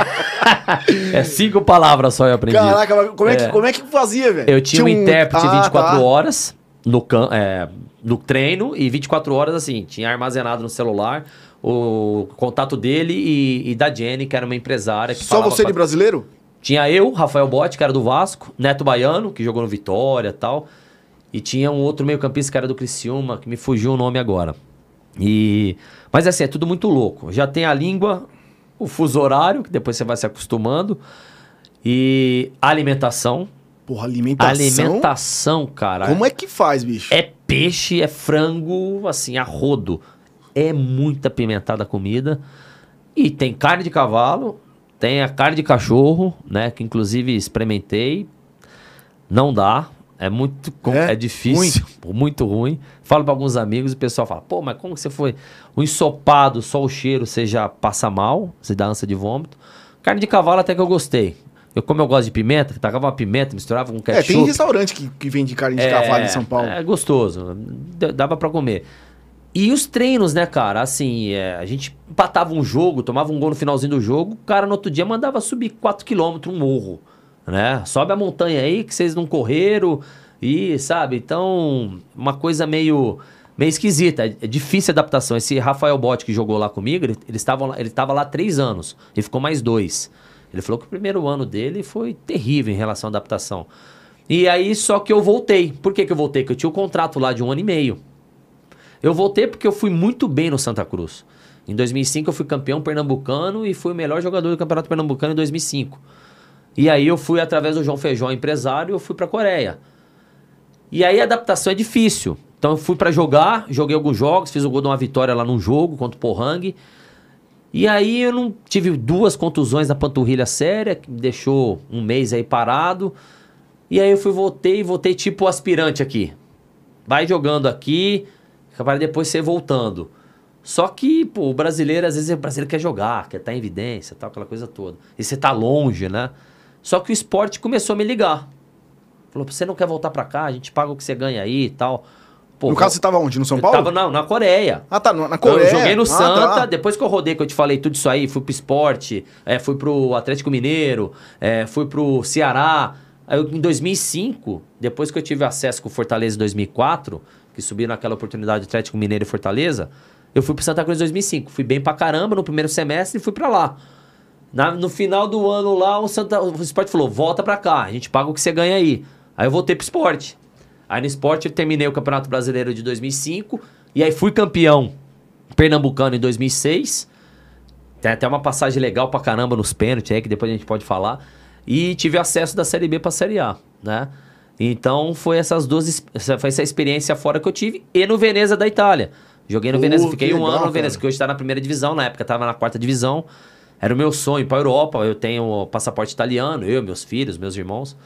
é, cinco palavras só eu aprendi. Caraca, como é, que, é. como é que fazia, velho? Eu tinha, tinha um, um intérprete ah, 24 tá. horas no, é, no treino e 24 horas assim, tinha armazenado no celular o contato dele e, e da Jenny, que era uma empresária. Que Só você pra... de brasileiro? Tinha eu, Rafael Botti, que era do Vasco, Neto Baiano, que jogou no Vitória e tal. E tinha um outro meio-campista que era do Criciúma, que me fugiu o nome agora. E mas assim, é tudo muito louco. Já tem a língua, o fuso horário, que depois você vai se acostumando, e a alimentação. Porra, alimentação. Alimentação, cara. Como é que faz, bicho? É peixe, é frango, assim, a rodo. É muito apimentada a comida. E tem carne de cavalo, tem a carne de cachorro, né? Que inclusive experimentei. Não dá. É muito é, é difícil, ruim. muito ruim. Falo para alguns amigos e o pessoal fala: pô, mas como que você foi? O ensopado, só o cheiro, você já passa mal, você dá ânsia de vômito. Carne de cavalo até que eu gostei. Eu, como eu gosto de pimenta, tacava uma pimenta, misturava com ketchup. É, tem restaurante que, que vende carne de é, cavalo em São Paulo. É gostoso, dava para comer. E os treinos, né, cara? Assim, é, a gente empatava um jogo, tomava um gol no finalzinho do jogo, o cara no outro dia mandava subir 4km um morro, né? Sobe a montanha aí que vocês não correram e, sabe? Então, uma coisa meio meio esquisita, é, é difícil a adaptação. Esse Rafael Botti que jogou lá comigo, ele, ele, estava, ele estava lá três anos, e ficou mais dois. Ele falou que o primeiro ano dele foi terrível em relação à adaptação. E aí, só que eu voltei. Por que, que eu voltei? Porque eu tinha um contrato lá de um ano e meio. Eu voltei porque eu fui muito bem no Santa Cruz. Em 2005 eu fui campeão pernambucano e fui o melhor jogador do Campeonato Pernambucano em 2005. E aí eu fui através do João Feijão, empresário, eu fui para Coreia. E aí a adaptação é difícil. Então eu fui para jogar, joguei alguns jogos, fiz o gol de uma vitória lá num jogo contra o Pohang. E aí eu não tive duas contusões na panturrilha séria, que me deixou um mês aí parado. E aí eu fui voltei, voltei tipo aspirante aqui. Vai jogando aqui, para depois ser voltando. Só que, pô, o brasileiro, às vezes, o brasileiro quer jogar, quer estar em evidência, tal, aquela coisa toda. E você tá longe, né? Só que o esporte começou a me ligar. Falou, você não quer voltar para cá? A gente paga o que você ganha aí e tal. Pô, no caso, você tava onde? No São Paulo? Tava na, na Coreia. Ah, tá, na Coreia. Eu joguei no ah, Santa, tá. depois que eu rodei, que eu te falei tudo isso aí, fui pro esporte, é, fui pro Atlético Mineiro, é, fui pro Ceará. Aí eu, em 2005, depois que eu tive acesso com o Fortaleza em 2004, que subi naquela oportunidade de Atlético Mineiro e Fortaleza, eu fui pro Santa Cruz em 2005. Fui bem pra caramba no primeiro semestre e fui pra lá. Na, no final do ano lá, o, Santa, o esporte falou: volta pra cá, a gente paga o que você ganha aí. Aí eu voltei pro esporte. Aí no esporte eu terminei o Campeonato Brasileiro de 2005 e aí fui campeão pernambucano em 2006. Tem até uma passagem legal pra caramba nos pênaltis aí, que depois a gente pode falar. E tive acesso da Série B pra Série A, né? Então foi essas duas, foi essa experiência fora que eu tive e no Veneza da Itália. Joguei no Pô, Veneza, que fiquei um legal, ano no Veneza, cara. que hoje tá na primeira divisão, na época tava na quarta divisão. Era o meu sonho para Europa, eu tenho passaporte italiano, eu, meus filhos, meus irmãos.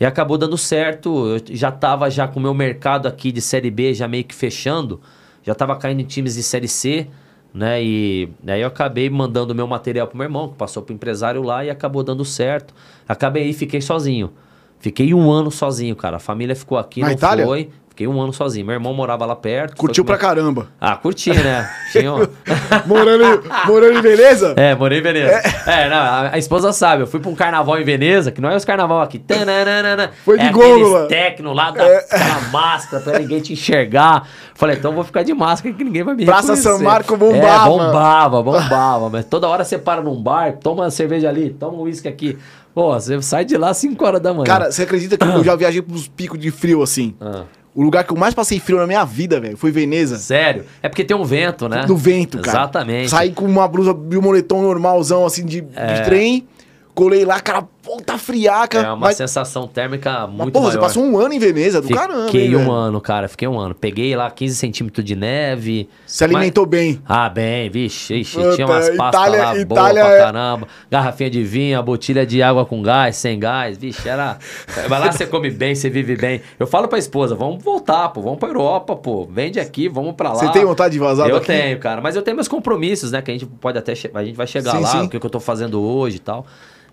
E acabou dando certo, eu já tava já com o meu mercado aqui de Série B já meio que fechando, já tava caindo em times de Série C, né? E aí eu acabei mandando o meu material pro meu irmão, que passou pro empresário lá e acabou dando certo. Acabei aí, fiquei sozinho. Fiquei um ano sozinho, cara. A família ficou aqui, Na não Itália? foi. Fiquei um ano sozinho. Meu irmão morava lá perto. Curtiu pra com- caramba. Ah, curti, né? Tinha morando, em- morando em Veneza? É, morei em Veneza. É, não, a, a esposa sabe. Eu fui pra um carnaval em Veneza, que não é os carnaval aqui. Tananana, Foi de é gôndola. tecno lá, da, aquela máscara pra ninguém te enxergar. Falei, então vou ficar de máscara que ninguém vai me Praça reconhecer. São Marco É, bombava. bombava, bombava. mas toda hora você para num bar, toma uma cerveja ali, toma um uísque aqui. Pô, você sai de lá às 5 horas da manhã. Cara, você acredita que eu já viajei pros picos de frio assim? Ah, O lugar que eu mais passei frio na minha vida, velho, foi Veneza. sério? É porque tem um vento, né? Do vento, cara. Exatamente. Saí com uma blusa e um moletom normalzão, assim, de, de trem. Colei lá, cara, puta friaca. É uma mas, sensação térmica mas, muito pô, maior. você passou um ano em Veneza, do caramba, Fiquei um velho? ano, cara. Fiquei um ano. Peguei lá 15 centímetros de neve. Se alimentou bem. Ah, bem, vixe, ixi, Puta, tinha umas pastas Itália- lá Itália boas é- pra caramba. Garrafinha de vinho, a botilha de água com gás, sem gás, vixe, era... Mas lá você come bem, você vive bem. Eu falo pra esposa, vamos voltar, pô, vamos pra Europa, pô, vende aqui, vamos pra lá. Você tem vontade de vazar Eu daqui? tenho, cara, mas eu tenho meus compromissos, né, que a gente pode até, che- a gente vai chegar Sim, lá, sim. o que eu tô fazendo hoje e tal.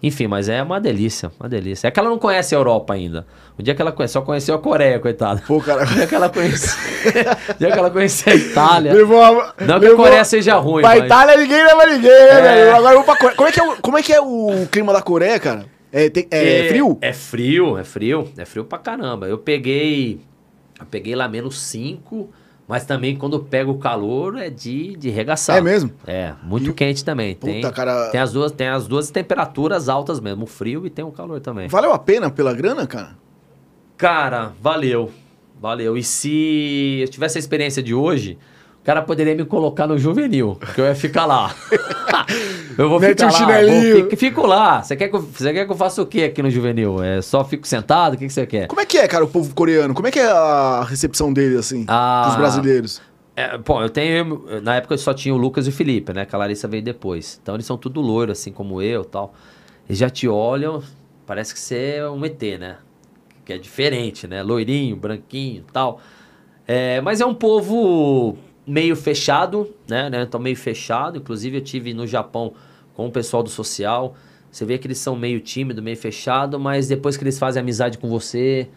Enfim, mas é uma delícia, uma delícia. É que ela não conhece a Europa ainda. O dia que ela conhece, só conheceu a Coreia, coitada. Pô, cara. O dia que ela conhece, o dia que ela conhecer a Itália... Levou a, Não que a Coreia seja ruim, Pra mas... Itália ninguém leva ninguém, né, É. velho? Agora vamos pra Coreia. Como é, que é o, como é que é o clima da Coreia, cara? É, tem- é frio? É frio, é frio. É frio pra caramba. Eu peguei. Eu peguei lá menos 5, mas também quando pega o calor é de, de regaçar. É mesmo? É, muito E quente também. Puta, tem, cara. tem, as duas, tem as duas temperaturas altas mesmo, o frio e tem o calor também. Valeu a pena pela grana, cara? Cara, valeu. Valeu. E se eu tivesse a experiência de hoje, o cara poderia me colocar no juvenil, que eu ia ficar lá. eu vou Mete ficar um lá. Vou, fico, fico lá. Você quer, que eu, você quer que eu faça o quê aqui no juvenil? É só fico sentado? O que, que você quer? Como é que é, cara, o povo coreano? Como é que é a recepção deles, assim, Ah. dos brasileiros? É, bom, eu tenho. Na época eu só tinha o Lucas e o Felipe, né? Que a Larissa veio depois. Então eles são tudo loiro, assim como eu tal. Eles já te olham, parece que você é um ET, né? Que é diferente, né? Loirinho, branquinho tal. É, mas é um povo meio fechado, né? né? Então meio fechado. Inclusive eu tive no Japão com o pessoal do social. Você vê que eles são meio tímido, meio fechado, mas depois que eles fazem amizade com você,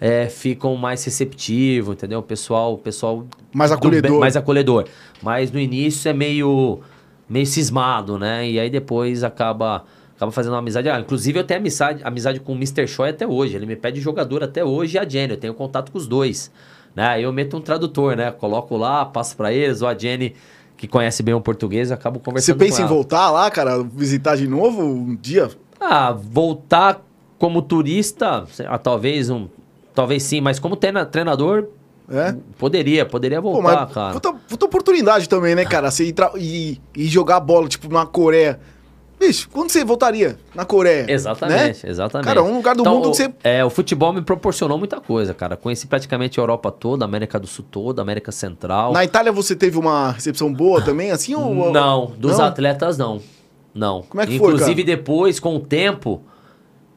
é, ficam mais receptivos, entendeu? O pessoal, o pessoal Mais do acolhedor. bem- mais acolhedor. Mas no início é meio meio cismado, né? E aí depois acaba acaba fazendo uma amizade. Ah, inclusive eu tenho amizade, amizade com o Mr. Choi até hoje. Ele me pede jogador até hoje e a Jenny. Eu tenho contato com os dois. Né? Aí eu meto um tradutor, né? Coloco lá, passo pra eles, ou a Jenny, que conhece bem o português, eu acabo Você conversando pensa com em voltar lá, cara, visitar de novo um dia? Ah, voltar como turista, talvez um. Talvez sim, mas como treina- treinador, É? poderia, poderia Pô, voltar, mas cara. puta, puta oportunidade também, né, cara? Você ir, ir- ir jogar bola, tipo, na Coreia. Bicho, quando você voltaria na Coreia? Exatamente, né? exatamente. Cara, um lugar do Então, mundo que você... É, o futebol me proporcionou muita coisa, cara. Conheci praticamente a Europa toda, a América do Sul toda, a América Central. Na Itália você teve uma recepção boa também, assim? Ou... Não, dos Não? atletas não. Não. Como é que foi, Inclusive depois, com o tempo,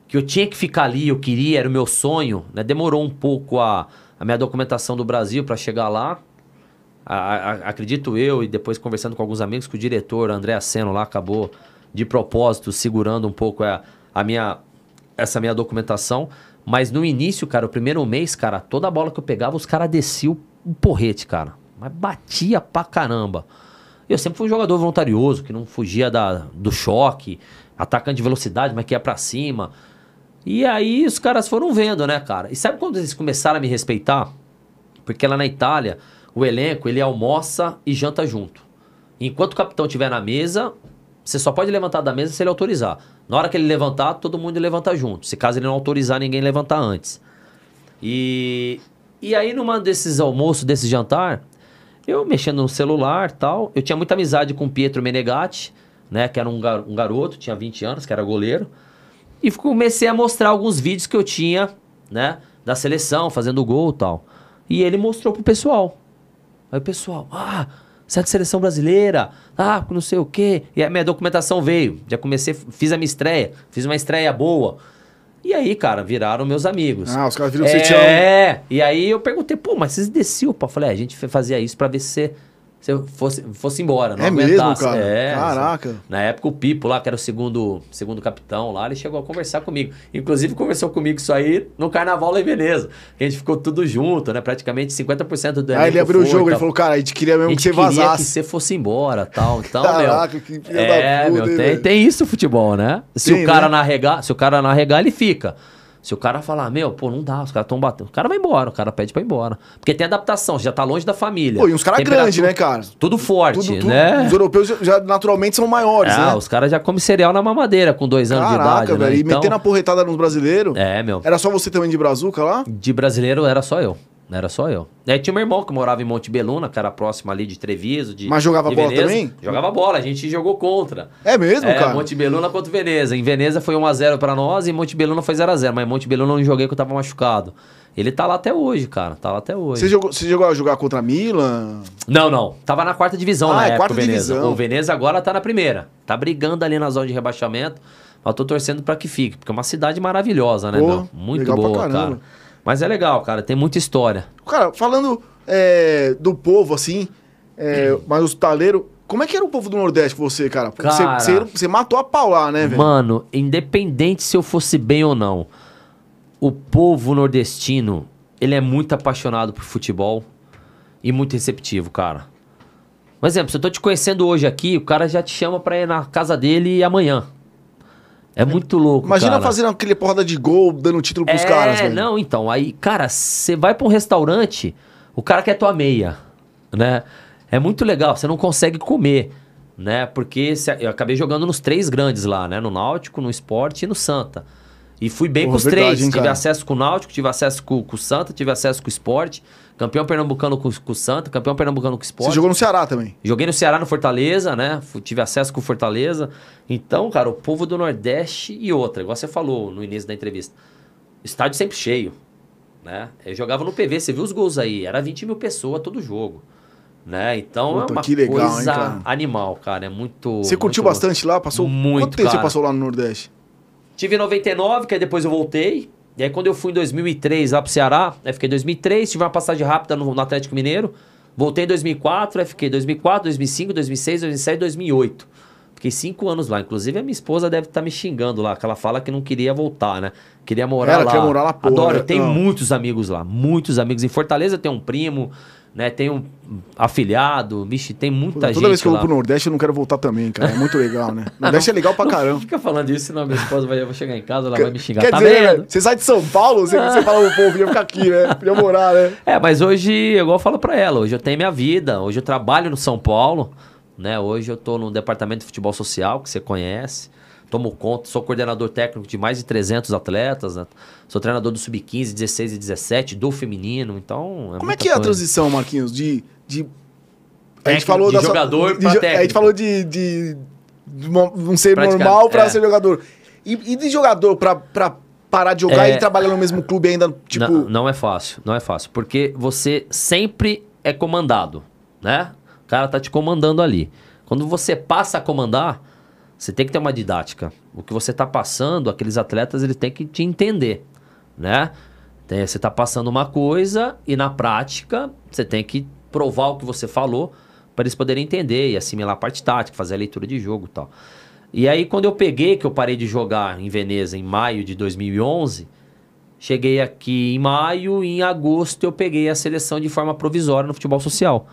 que eu tinha que ficar ali, eu queria, era o meu sonho, né? Demorou um pouco a, a minha documentação do Brasil para chegar lá. a- a- acredito eu, e depois conversando com alguns amigos, que o diretor André Aceno lá acabou de propósito segurando um pouco a, a minha, essa minha documentação. Mas no início, cara, o primeiro mês, cara, toda bola que eu pegava, os caras desciam um porrete, cara. Mas batia pra caramba. Eu sempre fui um jogador voluntarioso, que não fugia da, do choque, atacante de velocidade, mas que ia pra cima. E aí os caras foram vendo, né, cara? E sabe quando eles começaram a me respeitar? Porque lá na Itália, o elenco, ele almoça e janta junto. Enquanto o capitão estiver na mesa, você só pode levantar da mesa se ele autorizar. Na hora que ele levantar, todo mundo levanta junto. Se caso ele não autorizar, ninguém levantar antes. E, e aí, numa desses almoços, desse jantar, eu mexendo no celular tal, eu tinha muita amizade com o Pietro Menegatti, né, que era um, gar- um garoto, tinha 20 anos, que era goleiro. E comecei a mostrar alguns vídeos que eu tinha, né, da seleção, fazendo gol e tal. E ele mostrou pro pessoal. Aí o pessoal, ah, é de seleção brasileira, ah, não sei o quê. E a minha documentação veio. Já comecei, fiz a minha estreia, fiz uma estreia boa. E aí, cara, viraram meus amigos. Ah, os caras viram que você tinha É, e aí eu perguntei, pô, mas vocês desciam? Eu falei, é, a gente fazia isso pra ver se você, se fosse, fosse embora, não É mesmo, aguentasse. cara? É, Caraca. Na época o Pipo lá, que era o segundo, segundo capitão lá, ele chegou a conversar comigo. Inclusive conversou comigo isso aí no Carnaval lá em Veneza. Que a gente ficou tudo junto, né? Praticamente 50% do Aí ele elenco abriu o foi, jogo, ele tal. falou, cara, a gente queria mesmo gente que você queria que vazasse. você fosse embora tal. Então, Caraca, meu, que é, da puta, meu, tem, tem isso o futebol, né? Se o cara né? narregar, se o cara narregar, ele fica. Se o cara falar, meu, pô, não dá, os caras estão batendo. O cara vai embora, o cara pede pra ir embora. Porque tem adaptação, já tá longe da família. Pô, e uns caras grandes, né, cara? Tudo forte, Tudo, tudo- né? Os europeus já, naturalmente são maiores, Ah, né? os caras já comem cereal na mamadeira com dois anos Caraca, de idade, velho. né? E Então, metendo a porretada nos brasileiros. É, meu. Era só você também de brazuca lá? De brasileiro era só eu. Era só eu. Aí tinha meu irmão que morava em Monte Beluna, que era próximo ali de Treviso. De, Mas jogava de bola Veneza. também? Jogava bola, a gente jogou contra. É mesmo, é, cara? Monte Beluna contra Veneza. Em Veneza foi 1x0 pra nós e Monte Beluna foi 0x0. Mas em Monte Beluna eu não joguei porque eu tava machucado. Ele tá lá até hoje, cara. Tá lá até hoje. Você jogou, você jogou a jogar contra a Milan? Não, não. Tava na quarta divisão Ah, na é época, quarta o Veneza. divisão. O Veneza agora tá na primeira. Tá brigando ali na zona de rebaixamento. Mas tô torcendo pra que fique, porque é uma cidade maravilhosa, né, Pô, meu? Muito boa, cara. Mas é legal, cara. Tem muita história. Cara, falando é, do povo, assim, é, mas hospitaleiro, como é que era o povo do Nordeste com você, cara? Porque você- Cara. Você, você matou a pau lá, né, velho? Mano, independente se eu fosse bem ou não, o povo nordestino, ele é muito apaixonado por futebol e muito receptivo, cara. Por exemplo, se eu tô te conhecendo hoje aqui, o cara já te chama pra ir na casa dele amanhã. É muito louco, Imagina cara. fazendo aquele porrada de gol, dando título pros é, caras, velho. não, então, aí, cara, você vai pra um restaurante, o cara quer tua meia, né? É muito legal, você não consegue comer, né? Porque cê- eu acabei jogando nos três grandes lá, né? No Náutico, no Esporte e no Santa. E fui bem Porra, com os verdade, três. hein, tive acesso com o Náutico, tive acesso com, com o Santa, tive acesso com o Esporte. Campeão pernambucano com, com o Santa, campeão pernambucano com o Esporte. Você jogou no Ceará também. Joguei no Ceará, no Fortaleza, né? Fu- Tive acesso com o Fortaleza. Então, cara, o povo do Nordeste e outra, igual você falou no início da entrevista. Estádio sempre cheio, né? Eu jogava no PV, você viu os gols aí, era 20 mil pessoas todo jogo, né? Então Puta, é uma que legal, hein, coisa cara? animal, cara, é muito... Você curtiu muito- bastante lá? Passou Muito, Quanto tempo você cara. passou lá no Nordeste? Tive em 99, que aí depois eu voltei. E aí quando eu fui em 2003 lá pro Ceará, aí fiquei em 2003, tive uma passagem rápida no, no Atlético Mineiro. Voltei em 2004, aí fiquei em 2004, 2005, 2006, 2007, 2008. Fiquei cinco anos lá. Inclusive a minha esposa deve estar me xingando lá, que ela fala que não queria voltar, né? Queria morar Ela lá. quer morar lá, porra, Adoro, né? eu tenho Não. muitos amigos lá, muitos amigos. Em Fortaleza tem um primo, né? Tem um afilhado, vixe, tem muita Puta, gente Toda vez que eu lá. vou pro Nordeste, eu não quero voltar também, cara. É muito legal, né? Nordeste é legal pra Não caramba. fica falando isso, senão minha esposa vai, eu vou chegar em casa, ela vai me xingar. Quer tá dizer, vendo? né, você sai de São Paulo, você, você fala pro povo, ia ficar aqui, né? Podia morar, né? É, mas hoje, igual eu falo pra ela, hoje eu tenho minha vida, hoje eu trabalho no São Paulo, né? Hoje eu tô no departamento de futebol social, que você conhece. Tomo conta, sou coordenador técnico de mais de 300 atletas, né? Sou treinador do sub-15, 16 e 17, do feminino, então... Como é que é a transição, Marquinhos, de... de... A gente Técnico, falou de da sua- jogador de pra jo- A técnico. gente falou de, de, de uma- não ser normal pra é. ser jogador. E, e de jogador pra, pra parar de jogar É. e trabalhar no mesmo clube ainda, tipo... Não, não é fácil, não é fácil. Porque você sempre é comandado, né? O cara tá te comandando ali. Quando você passa a comandar, você tem que ter uma didática. O que você tá passando, aqueles atletas, eles têm que te entender, né? Tem- você tá passando uma coisa e na prática você tem que provar o que você falou, para eles poderem entender e assimilar a parte tática, fazer a leitura de jogo e tal. E aí, quando eu peguei, que eu parei de jogar em Veneza em maio de 2011, cheguei aqui em maio e em agosto eu peguei a seleção de forma provisória no futebol social.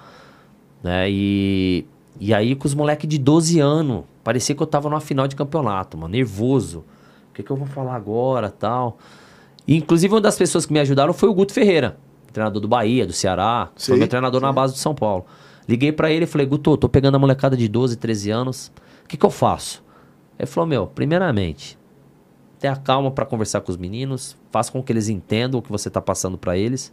Né? E, e aí, com os moleques de 12 anos, parecia que eu tava numa final de campeonato, mano, nervoso. O que, que eu vou falar agora tal? E, inclusive, uma das pessoas que me ajudaram foi o Guto Ferreira, treinador do Bahia, do Ceará, foi meu treinador na base do São Paulo. Liguei para ele e falei, Guto, tô pegando a molecada de 12, 13 anos, o que, que eu faço? Ele falou, meu, primeiramente, tenha calma para conversar com os meninos, faça com que eles entendam o que você tá passando para eles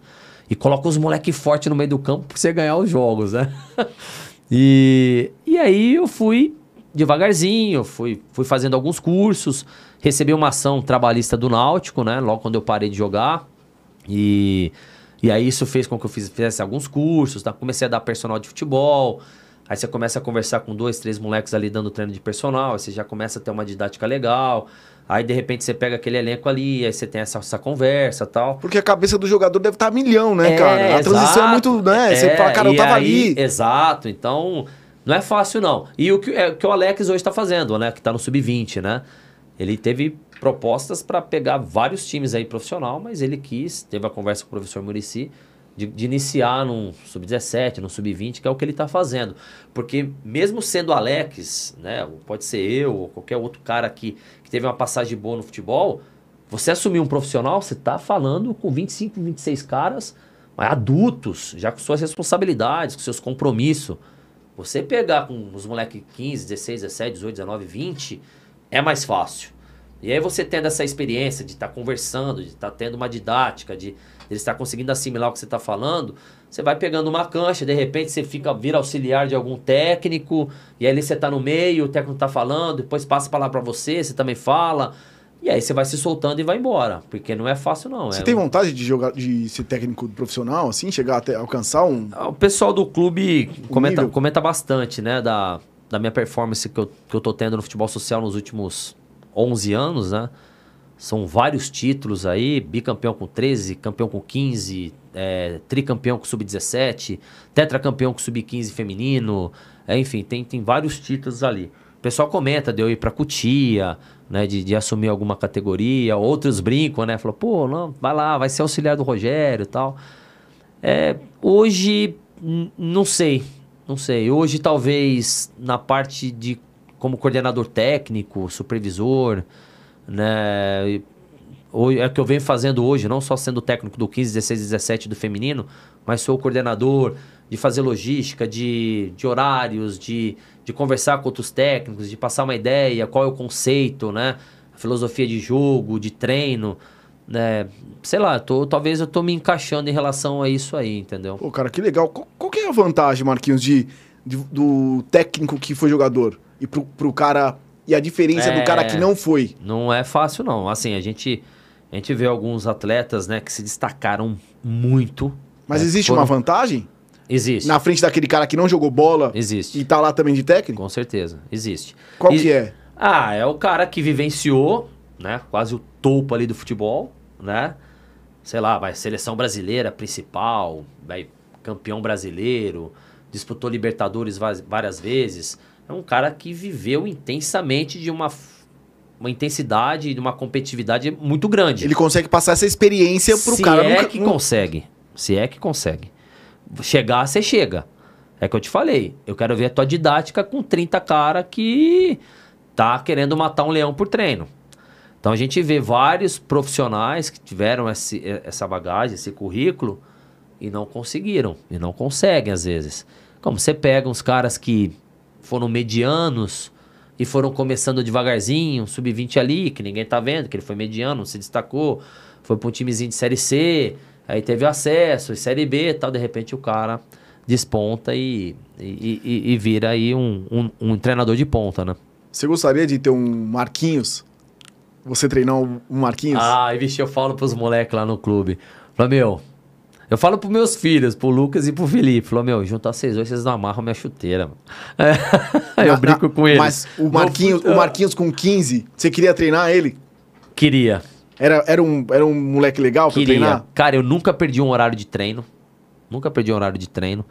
e coloca os moleque forte no meio do campo pra você ganhar os jogos, né? e, e aí eu fui devagarzinho, fui, fui fazendo alguns cursos, recebi uma ação trabalhista do Náutico, né? Logo quando eu parei de jogar. E, e aí isso fez com que eu fizesse alguns cursos, tá? comecei a dar personal de futebol. Aí você começa a conversar com dois, três moleques ali dando treino de personal, aí você já começa a ter uma didática legal. Aí de repente você pega aquele elenco ali, aí você tem essa, essa conversa tal. Porque a cabeça do jogador deve estar tá milhão, né, é, cara? A transição é muito, né? É, você fala, cara, eu tava aí, ali. Exato, então não é fácil não. E o que, é, que o Alex hoje está fazendo, né? Que está no sub-20, né? Ele teve propostas para pegar vários times aí profissional, mas ele quis, teve a conversa com o professor Murici, de, de iniciar num sub-17, num sub-20, que é o que ele está fazendo. Porque mesmo sendo Alex, né, pode ser eu ou qualquer outro cara que, que teve uma passagem boa no futebol, você assumir um profissional, você está falando com 25, 26 caras adultos, já com suas responsabilidades, com seus compromissos. Você pegar com os moleques 15, 16, 17, 18, 19, 20, é mais fácil. E aí você tendo essa experiência de estar tá conversando, de estar tá tendo uma didática, de ele está conseguindo assimilar o que você está falando, você vai pegando uma cancha, de repente você fica vira auxiliar de algum técnico, e aí você está no meio, o técnico está falando, depois passa a palavra para você, você também fala. E aí você vai se soltando e vai embora, porque não é fácil não. Você é tem vontade de jogar, de ser técnico profissional, assim, chegar até alcançar um? Ah, o pessoal do clube um comenta, comenta bastante, né, da, da minha performance que eu, que eu tô tendo no futebol social nos últimos 11 anos, né? São vários títulos aí, bicampeão com 13, campeão com 15, é, tricampeão com sub-17, tetracampeão com sub-15 feminino, é, enfim, tem, tem vários títulos ali. O pessoal comenta de eu ir para Cutia, né, de, de, assumir alguma categoria, outros brincam, né, falou, pô, não, vai lá, vai ser auxiliar do Rogério e tal. É, hoje, não sei, não sei. Hoje, talvez, na parte de como coordenador técnico, supervisor, né? É o que eu venho fazendo hoje, não só sendo técnico do 15, 16, 17 do feminino, mas sou coordenador de fazer logística, de, de horários, de, de conversar com outros técnicos, de passar uma ideia, qual é o conceito, né? A filosofia de jogo, de treino, né? Sei lá, tô, talvez eu tô me encaixando em relação a isso aí, entendeu? Pô, cara, que legal. Qual, qual que é a vantagem, Marquinhos, de, de, do técnico que foi jogador e pro, pro cara e a diferença é, do cara que é. não foi. Não é fácil, não. Assim, a gente, a gente vê alguns atletas né, que se destacaram muito. Mas né, existe foram... uma vantagem? Existe. Na frente daquele cara que não jogou bola. Existe. E tá lá também de técnico? Com certeza, existe. Qual e... que é? Ah, é o cara que vivenciou, né? Quase o topo ali do futebol, né? Sei lá, vai, seleção brasileira principal, vai, campeão brasileiro, disputou Libertadores várias vezes é um cara que viveu intensamente de uma, uma intensidade, de uma competitividade muito grande. Ele consegue passar essa experiência pro Se cara. Se é nunca, que consegue. Se é que consegue. Chegar, você chega. É que eu te falei. Eu quero ver a tua didática com 30 cara que tá querendo matar um leão por treino. Então a gente vê vários profissionais que tiveram esse, essa bagagem, esse currículo e não conseguiram. E não conseguem às vezes. Como você pega uns caras que foram medianos e foram começando devagarzinho, sub-20 ali, que ninguém tá vendo, que ele foi mediano, se destacou, foi para um timezinho de Série C, aí teve acesso, Série B e tal, de repente o cara desponta e, e, e, e vira aí um, um, um, treinador de ponta, né? Você gostaria de ter um Marquinhos? Você treinar um Marquinhos? Ah, e vixe, eu falo pros moleques lá no clube. Fala, meu, eu falo pros meus filhos, pro Lucas e pro Felipe. Falou, meu, juntar vocês dois, vocês não amarram minha chuteira. É. eu na, brinco na, com eles. Mas o Marquinhos, o Marquinhos com 15, você queria treinar ele? Queria. Era, era, um, era um moleque legal pra queria. treinar? Cara, eu nunca perdi um horário de treino. Nunca perdi um horário de treino.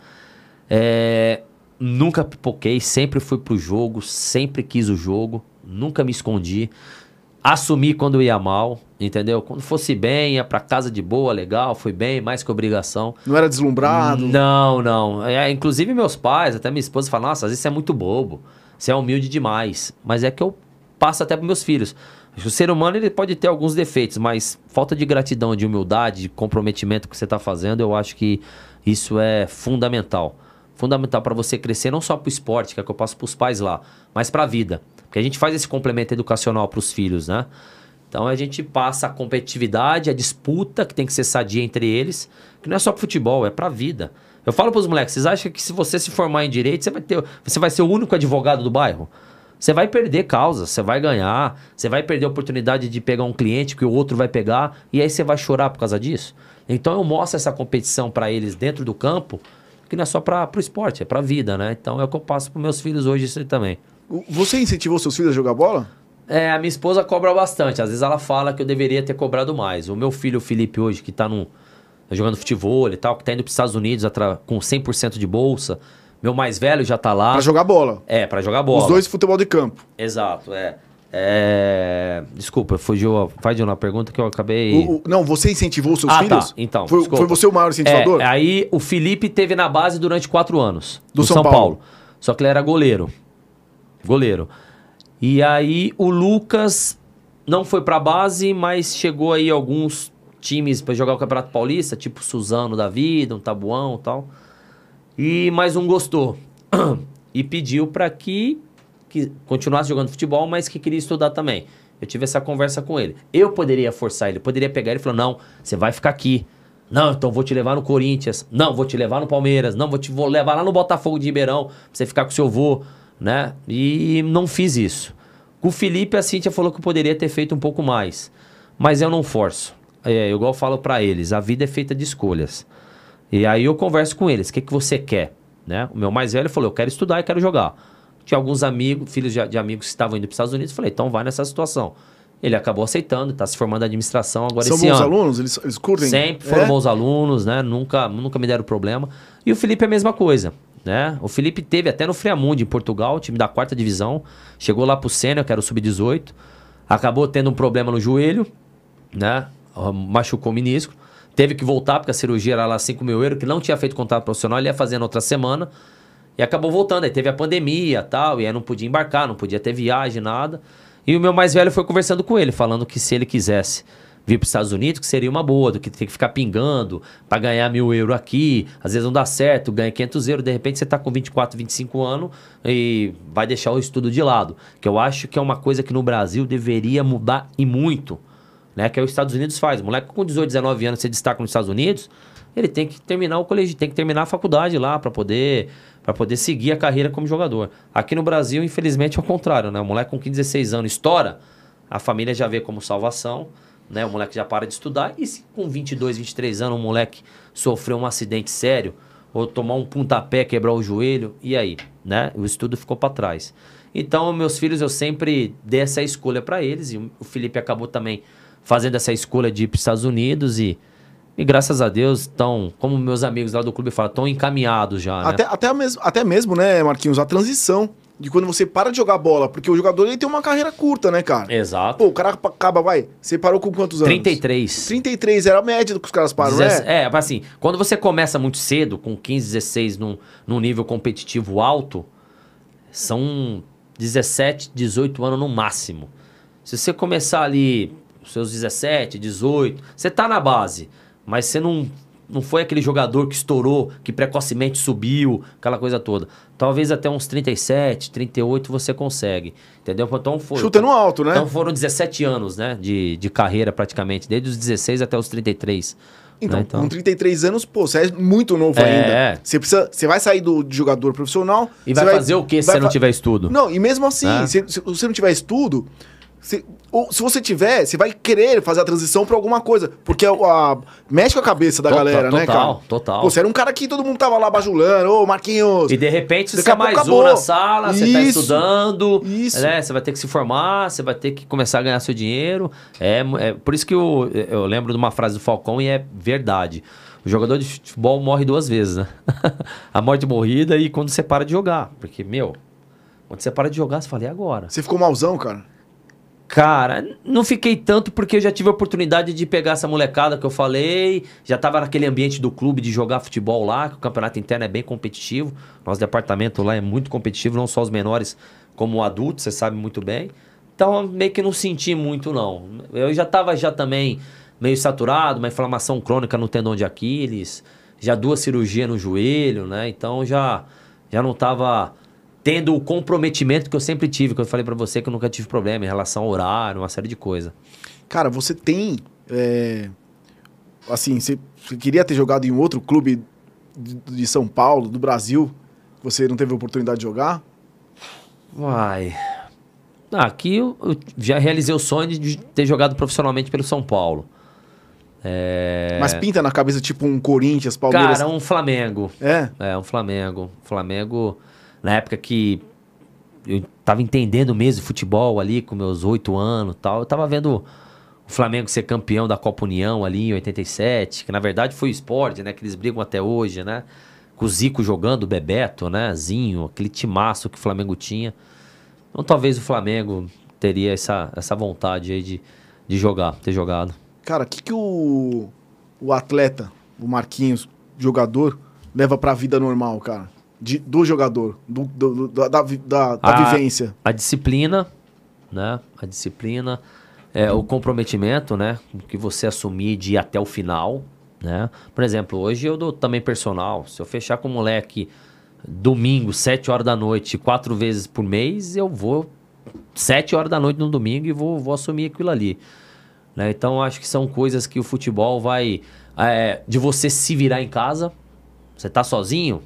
É, nunca pipoquei, sempre fui pro jogo, sempre quis o jogo, nunca me escondi. Assumi quando ia mal, entendeu? Quando fosse bem, ia pra casa de boa, legal, fui bem, mais que obrigação. Não era deslumbrado? Não, não. É, inclusive meus pais, até minha esposa falam, nossa, às vezes você é muito bobo, você é humilde demais. Mas é que eu passo até pros meus filhos. O ser humano ele pode ter alguns defeitos, mas falta de gratidão, de humildade, de comprometimento que você está fazendo, eu acho que isso é fundamental. Fundamental para você crescer, não só para o esporte, que é que eu passo para os pais lá, mas para a vida. Porque a gente faz esse complemento educacional para os filhos, né? Então a gente passa a competitividade, a disputa que tem que ser sadia entre eles, que não é só para futebol, é para a vida. Eu falo para os moleques, vocês acham que se você se formar em direito, você vai ter, você vai ser o único advogado do bairro? Você vai perder causa, você vai ganhar, você vai perder a oportunidade de pegar um cliente que o outro vai pegar e aí você vai chorar por causa disso. Então eu mostro essa competição para eles dentro do campo, que não é só para o esporte, é para a vida, né? Então é o que eu passo para meus filhos hoje isso também. Você incentivou seus filhos a jogar bola? É, a minha esposa cobra bastante. Às vezes ela fala que eu deveria ter cobrado mais. O meu filho, o Felipe, hoje, que está no, tá jogando futebol e tal, que está indo para os Estados Unidos com 100% de bolsa, meu mais velho já tá lá. Pra jogar bola. É, pra jogar bola. Os dois futebol de campo. Exato, é. É... Desculpa, fugiu, faz de uma pergunta que eu acabei. O, o, não, você incentivou os seus ah, filhos? Tá. Então, foi, foi, você o maior incentivador? É, aí o Felipe teve na base durante quatro anos. Do São, São Paulo. Paulo. Só que ele era goleiro. Goleiro. E aí o Lucas não foi pra base, mas chegou aí alguns times para jogar o Campeonato Paulista, tipo Suzano da vida, um Tabuão e tal. E mais um gostou. e pediu para que, que continuasse jogando futebol, mas que queria estudar também. Eu tive essa conversa com ele. Eu poderia forçar ele, poderia pegar ele e falar: não, você vai ficar aqui. Não, então vou te levar no Corinthians. Não, vou te levar no Palmeiras. Não, vou te vou levar lá no Botafogo de Ribeirão pra você ficar com seu avô, né? E não fiz isso. Com o Felipe, a Cintia falou que eu poderia ter feito um pouco mais. Mas eu não forço. É, igual eu falo para eles, a vida é feita de escolhas. E aí eu converso com eles, o que, que você quer? Né? O meu mais velho falou, eu quero estudar e quero jogar. Tinha alguns amigos, filhos de, de amigos que estavam indo para os Estados Unidos, falei, então vai nessa situação. Ele acabou aceitando, está se formando em administração agora São esse bons ano. alunos? Eles, eles curtem? Sempre foram é? bons alunos, né? Nunca, nunca me deram problema. E o Felipe é a mesma coisa, né? O Felipe teve até no Friamundo, em Portugal, time da quarta divisão. Chegou lá pro Sênior, que era o Sub-18. Acabou tendo um problema no joelho, né? Machucou o menisco. Teve que voltar, porque a cirurgia era lá 5 mil euros, que não tinha feito contato profissional, ele ia fazer na outra semana. E acabou voltando. Aí teve a pandemia tal, e aí não podia embarcar, não podia ter viagem, nada. E o meu mais velho foi conversando com ele, falando que se ele quisesse vir para os Estados Unidos, que seria uma boa, do que ter que ficar pingando para ganhar mil euros aqui. Às vezes não dá certo, ganha 500 euros, de repente você está com 24, 25 anos e vai deixar o estudo de lado. Que eu acho que é uma coisa que no Brasil deveria mudar e muito né? Que é os Estados Unidos faz. O moleque com 18, 19 anos se destaca nos Estados Unidos, ele tem que terminar o colégio, tem que terminar a faculdade lá para poder para poder seguir a carreira como jogador. Aqui no Brasil, infelizmente, é o contrário, né? O moleque com 15, 16 anos estoura, a família já vê como salvação, né? O moleque já para de estudar e se com 22, 23 anos o moleque sofreu um acidente sério ou tomar um pontapé, quebrar o joelho, e aí, né? O estudo ficou para trás. Então, meus filhos eu sempre dei essa escolha para eles e o Felipe acabou também fazendo essa escolha de ir para os Estados Unidos e, e graças a Deus estão, como meus amigos lá do clube falam, estão encaminhados já. Né? Até, até, mesmo, até mesmo, né, Marquinhos, a transição de quando você para de jogar bola, porque o jogador ele tem uma carreira curta, né, cara? Exato. Pô, o cara acaba, vai, você parou com quantos anos? 33. 33, era a média do que os caras param, Dez, né? É, assim, quando você começa muito cedo, com 15, 16, num, num nível competitivo alto, são 17, 18 anos no máximo. Se você começar ali seus 17, 18, você tá na base, mas você não, não foi aquele jogador que estourou, que precocemente subiu, aquela coisa toda. Talvez até uns 37, 38 você consegue, entendeu? Então foi... Chutando alto, né? Então foram 17 anos, né, de, de carreira praticamente, desde os 16 até os 33. Então, né? então, com 33 anos, pô, você é muito novo É. ainda. Você precisa, você vai sair do de jogador profissional. E você vai, fazer o que se vai você não tiver estudo? Não, e mesmo assim, Né? se, se você não tiver estudo, se, ou, se você tiver, você vai querer fazer a transição pra alguma coisa. Porque a, a- mexe com a cabeça da Total, galera, né, cara? total, total. Você era um cara que todo mundo tava lá bajulando, ô Marquinhos. E de repente você é mais pouco um acabou. na sala, você tá estudando, isso. né? Você vai ter que se formar, você vai ter que começar a ganhar seu dinheiro. É, é por isso que eu, eu lembro de uma frase do Falcão e é verdade. O jogador de futebol morre duas vezes, né? a morte morrida e quando você para de jogar. Porque, meu, quando você para de jogar, você fala, e agora? Você ficou malzão, cara? Cara, não fiquei tanto porque eu já tive a oportunidade de pegar essa molecada que eu falei, já tava naquele ambiente do clube de jogar futebol lá, que o campeonato interno é bem competitivo. Nosso departamento lá é muito competitivo, não só os menores como o adulto, você sabe muito bem. Então, meio que não senti muito não. Eu já tava já também meio saturado, uma inflamação crônica no tendão de Aquiles, já duas cirurgias no joelho, né? Então já já não tava tendo o comprometimento que eu sempre tive, que eu falei para você que eu nunca tive problema em relação ao horário, uma série de coisas. Cara, você tem. É, assim, você, queria ter jogado em outro clube de, São Paulo, do Brasil, você não teve oportunidade de jogar? Uai. Ah, aqui eu, eu, já realizei o sonho de ter jogado profissionalmente pelo São Paulo. É... Mas pinta na cabeça tipo um Corinthians, Palmeiras? Cara, um Flamengo. É? É, um Flamengo. Flamengo na época que eu tava entendendo mesmo futebol ali, com meus oito anos tal, eu tava vendo o Flamengo ser campeão da Copa União ali em 87, que na verdade foi o esporte, né? Que eles brigam até hoje, né? Com o Zico jogando, o Bebeto, né? Zinho, aquele timaço que o Flamengo tinha. Então talvez o Flamengo teria essa, essa vontade aí de, de jogar, ter jogado. Cara, o que, que o, o atleta, o Marquinhos, jogador, leva pra vida normal, cara? De, do jogador, do, do, da, da, da, a, vivência? A disciplina, né? A disciplina, é, o comprometimento, né? Que você assumir de ir até o final, né? Por exemplo, hoje eu dou também personal. Se eu fechar com um moleque domingo, 7 horas da noite, quatro vezes por mês, eu vou 7 horas da noite no domingo e vou, vou assumir aquilo ali. Né? Então, acho que são coisas que o futebol vai... É, de você se virar em casa, você tá sozinho,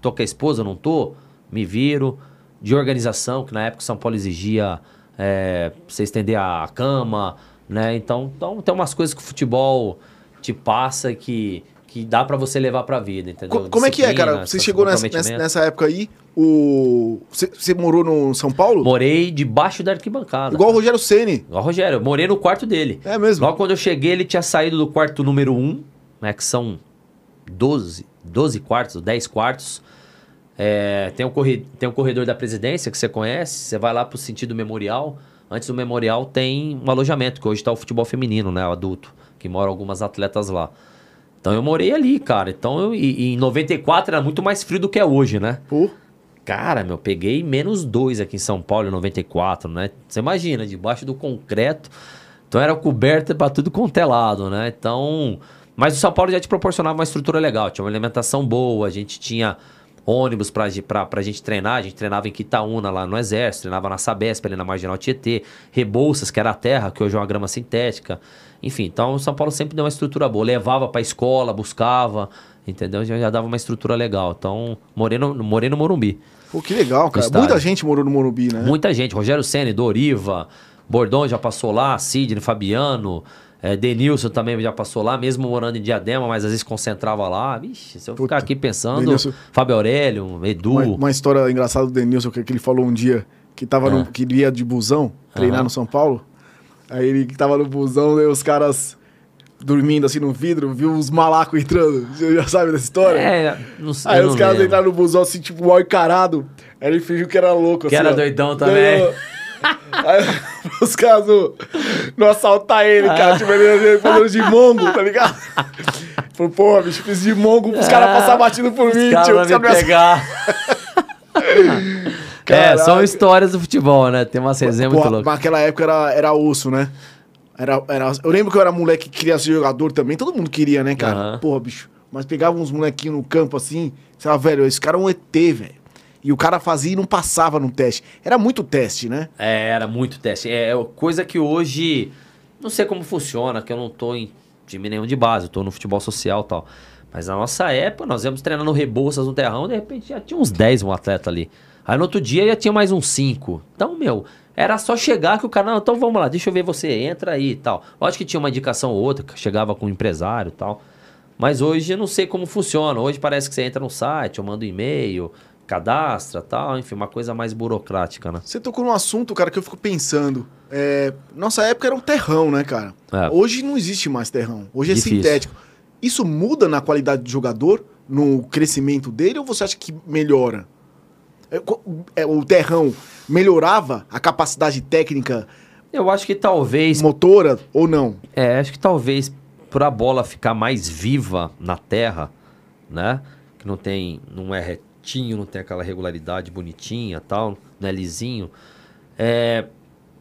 tô com a esposa, não tô, me viro. De organização, que na época São Paulo exigia é, você estender a cama, né? Então, então tem umas coisas que o futebol te passa que, que dá para você levar pra vida, entendeu? Como é que é, cara? Você chegou nessa, nessa, época aí, o... Você, você, morou no São Paulo? Morei debaixo da arquibancada. Igual o Rogério Ceni. Igual o Rogério, eu morei no quarto dele. É mesmo? Logo quando eu cheguei, ele tinha saído do quarto número 1, né? Que são 12, 12 quartos, 10 quartos. É, tem, um corredor, tem um corredor da presidência que você conhece, você vai lá pro sentido memorial. Antes do memorial tem um alojamento, que hoje está o futebol feminino, né? O adulto, que moram algumas atletas lá. Então eu morei ali, cara. Então eu, e, e em 94 era muito mais frio do que é hoje, né? Uh. Cara, meu, peguei menos dois aqui em São Paulo em 94, né? Você imagina, debaixo do concreto. Então era coberta para tudo quanto é lado, né? Então. Mas o São Paulo já te proporcionava uma estrutura legal, tinha uma alimentação boa, a gente tinha ônibus pra, pra, pra gente treinar. A gente treinava em Quitaúna, lá no Exército, treinava na Sabesp, ali na Marginal Tietê. Rebouças, que era a terra, que hoje é uma grama sintética. Enfim, então o São Paulo sempre deu uma estrutura boa. Levava pra escola, buscava, entendeu? Já, já dava uma estrutura legal. Então, morei no, morei no Morumbi. Pô, que legal, cara. Muita gente morou no Morumbi, né? Muita gente. Rogério Senna, Doriva, Bordão já passou lá, Sidney, Fabiano... É, Denilson também já passou lá, mesmo morando em Diadema, mas às vezes concentrava lá. Vixe, se eu ficar aqui pensando, Denilson, Fábio Aurélio, Edu. Uma, uma, história engraçada do Denilson, que, que ele falou um dia que, tava no, que ia de busão treinar no São Paulo. Aí ele tava no busão, e os caras dormindo assim no vidro, viu os malacos entrando. Você já sabe dessa história? É, não sei. Aí os caras lembro. entraram no busão assim, tipo, mal encarado. Aí ele fingiu que era louco. Que assim, era ó. doidão também. Aí, os caras não, não assaltar ele, cara. Tipo, ele falando de mongo, tá ligado? Falou, pô, bicho, fiz de mongo pros caras passar batido por mim, tio. Os caras pegar. é, são histórias do futebol, né? Tem uma resenhas muito loucas. Naquela época era, era osso, né? Era, era, eu lembro que eu era moleque que queria ser jogador também. Todo mundo queria, né, cara? Uhum. Porra, bicho. Mas pegava uns molequinhos no campo assim. Sei lá, velho, esse cara é um ET, velho. E o cara fazia e não passava no teste. Era muito teste, né? É, era muito teste. É, é coisa que hoje. Não sei como funciona, que eu não tô em time nenhum de base, eu tô no futebol social e tal. Mas na nossa época, nós íamos treinando Rebouças no terrão, de repente já tinha uns 10 um atleta ali. Aí no outro dia já tinha mais uns 5. Então, meu, era só chegar que o cara, não, então vamos lá, deixa eu ver você, entra aí e tal. Lógico que tinha uma indicação ou outra, que chegava com um empresário e tal. Mas hoje eu não sei como funciona. Hoje parece que você entra no site, eu mando um e-mail, cadastra tal, enfim, uma coisa mais burocrática, né? Você tocou num assunto, cara, que eu fico pensando. É, nossa época era um terrão, né, cara? É. Hoje não existe mais terrão. Hoje é Difícil. sintético. Isso muda na qualidade do jogador, no crescimento dele, ou você acha que melhora? É, é, o terrão melhorava a capacidade técnica Eu acho que talvez motora ou não? É, acho que talvez para a bola ficar mais viva na terra, né? Que não tem, não é retinho, não tem aquela regularidade bonitinha, tal, não é lisinho. É,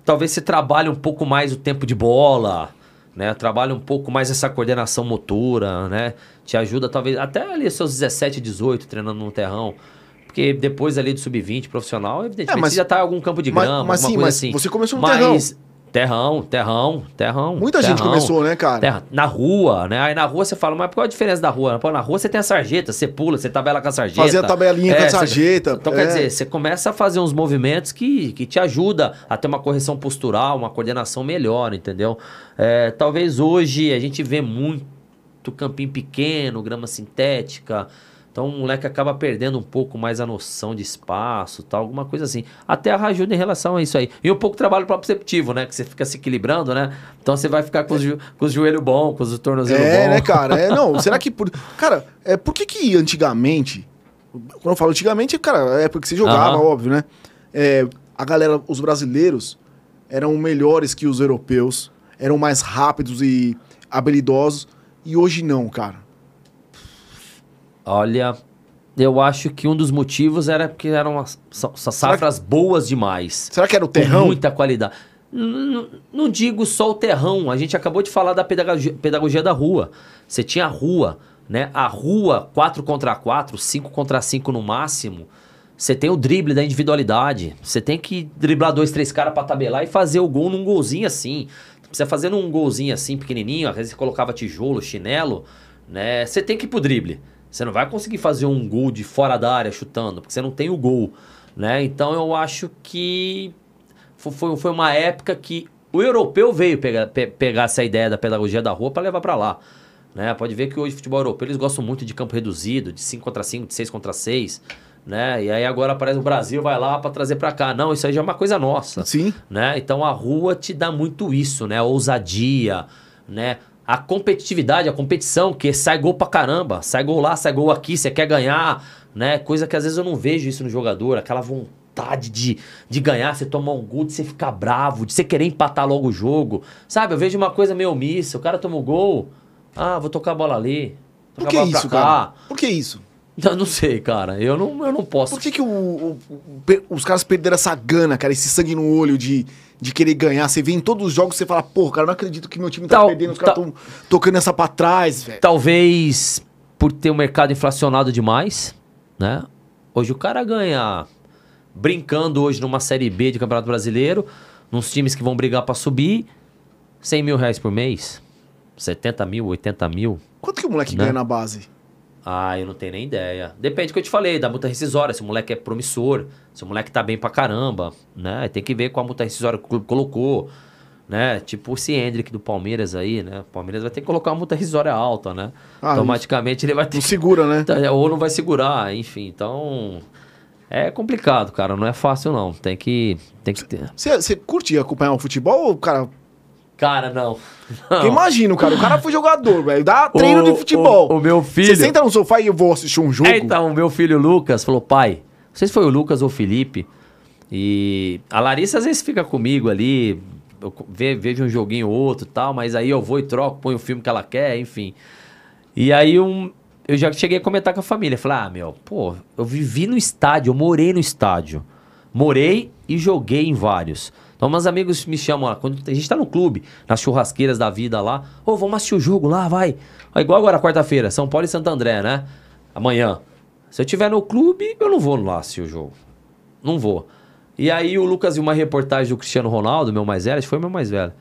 talvez você trabalhe um pouco mais o tempo de bola, né? Trabalhe um pouco mais essa coordenação motora, né? Te ajuda talvez até ali seus 17, 18 treinando no terrão. Porque depois ali do sub-20 profissional, evidentemente, É, mas- você já tá em algum campo de mas- grama, mas alguma sim, mas assim. você começou no Mas- Terrão, terrão, terrão. Muita gente terrão. começou, né, cara? Terra- na rua, né? Aí na rua você fala, mas qual a diferença da rua? Pô, na rua você tem a sarjeta, você pula, você tabela com a sarjeta. Fazia a tabelinha com a você- sarjeta, Então é. quer dizer, você começa a fazer uns movimentos que, que te ajuda a ter uma correção postural, uma coordenação melhor, entendeu? É, talvez hoje a gente vê muito campinho pequeno, grama sintética. Então o moleque acaba perdendo um pouco mais a noção de espaço, tal, alguma coisa assim. A terra ajuda em relação a isso aí. E um pouco trabalho proprioceptivo, né? Que você fica se equilibrando, né? Então você vai ficar com os, jo- com os joelhos bons, com os tornozelos É, bons. né, cara? É, não, será que por. Cara, é, por que que antigamente. Quando eu falo antigamente, cara, é porque você jogava, Aham. óbvio, né? É, a galera, os brasileiros eram melhores que os europeus, eram mais rápidos e habilidosos, e hoje não, cara. Olha, eu acho que um dos motivos era porque eram as, sa- sa- safras boas demais. Será que era o Com terrão? muita qualidade. N- n- Não digo só o terrão, a gente acabou de falar da pedagogia, pedagogia da rua. Você tinha a rua, né? A rua 4 contra 4, 5 contra 5 no máximo. Você tem o drible da individualidade. Você tem que driblar dois, três caras pra tabelar e fazer o gol num golzinho assim. Você fazendo um golzinho assim pequenininho, às vezes você colocava tijolo, chinelo, né? Você tem que ir pro drible. Você não vai conseguir fazer um gol de fora da área chutando, porque você não tem o gol, né? Então eu acho que fo- foi, foi uma época que o europeu veio pegar, pe- pegar essa ideia da pedagogia da rua para levar para lá. Né? Pode ver que hoje o futebol europeu eles gostam muito de campo reduzido, de 5 contra 5, de 6 contra 6. Né? E aí agora aparece o Brasil, vai lá para trazer para cá. Não, isso aí já é uma coisa nossa. Sim. Né? Então a rua te dá muito isso, né? Ousadia, né? A competitividade, a competição, que sai gol pra caramba. Sai gol lá, sai gol aqui, você quer ganhar, né? Coisa que às vezes eu não vejo isso no jogador, aquela vontade de, de ganhar, você tomar um gol, de você ficar bravo, de você querer empatar logo o jogo. Sabe, eu vejo uma coisa meio omissa, o cara toma o gol, ah, vou tocar a bola ali. Por tocar que a bola pra isso, cá. cara? Por que isso? Eu não sei, cara. Eu não, eu não posso. Por que, que o- o- os caras perderam essa gana, cara, esse sangue no olho de, de querer ganhar? Você vê em todos os jogos, você fala, pô, cara, não acredito que meu time tá Tal- perdendo, os caras tão tocando essa pra trás, velho. Talvez por ter o mercado inflacionado demais, né? Hoje o cara ganha brincando hoje numa Série B de Campeonato Brasileiro, nos times que vão brigar pra subir, 100 mil reais por mês, 70 mil, 80 mil. Quanto que o moleque Né? ganha na base? Ah, eu não tenho nem ideia. Depende do que eu te falei, da multa rescisória, se o moleque é promissor, se o moleque tá bem pra caramba, né? Tem que ver qual a multa rescisória que o clube colocou, né? Tipo esse Hendrick do Palmeiras aí, né? O Palmeiras vai ter que colocar uma multa rescisória alta, né? Ah, Automaticamente ele vai ter Não segura, né? É, Ou não vai segurar, enfim. Então. É complicado, cara. Não é fácil, não. Tem que. Tem que ter. Você você curte acompanhar o futebol ou, cara? Cara, não. Porque Imagina, cara, o cara foi jogador, velho. Dá treino de O- futebol. O, o meu filho. Você senta no sofá e eu vou assistir um jogo. É, então, o meu filho Lucas falou: pai, não sei se foi o Lucas ou o Felipe. E a Larissa às vezes fica comigo ali, ve- vejo um joguinho ou outro e tal, mas aí eu vou e troco, ponho o filme que ela quer, enfim. E aí um, eu já cheguei a comentar com a família. Falei, ah, meu, pô, eu vivi no estádio, eu morei no estádio. Morei e joguei em vários. Então, meus amigos me chamam lá, quando a gente tá no clube, nas churrasqueiras da vida lá, ô, vamos assistir o jogo lá, vai. Igual agora, quarta-feira, São Paulo e Santo André, né? Amanhã. Se eu tiver no clube, eu não vou lá assistir o jogo. Não vou. E aí o Lucas viu uma reportagem do Cristiano Ronaldo, meu mais velho, acho que foi meu mais velho.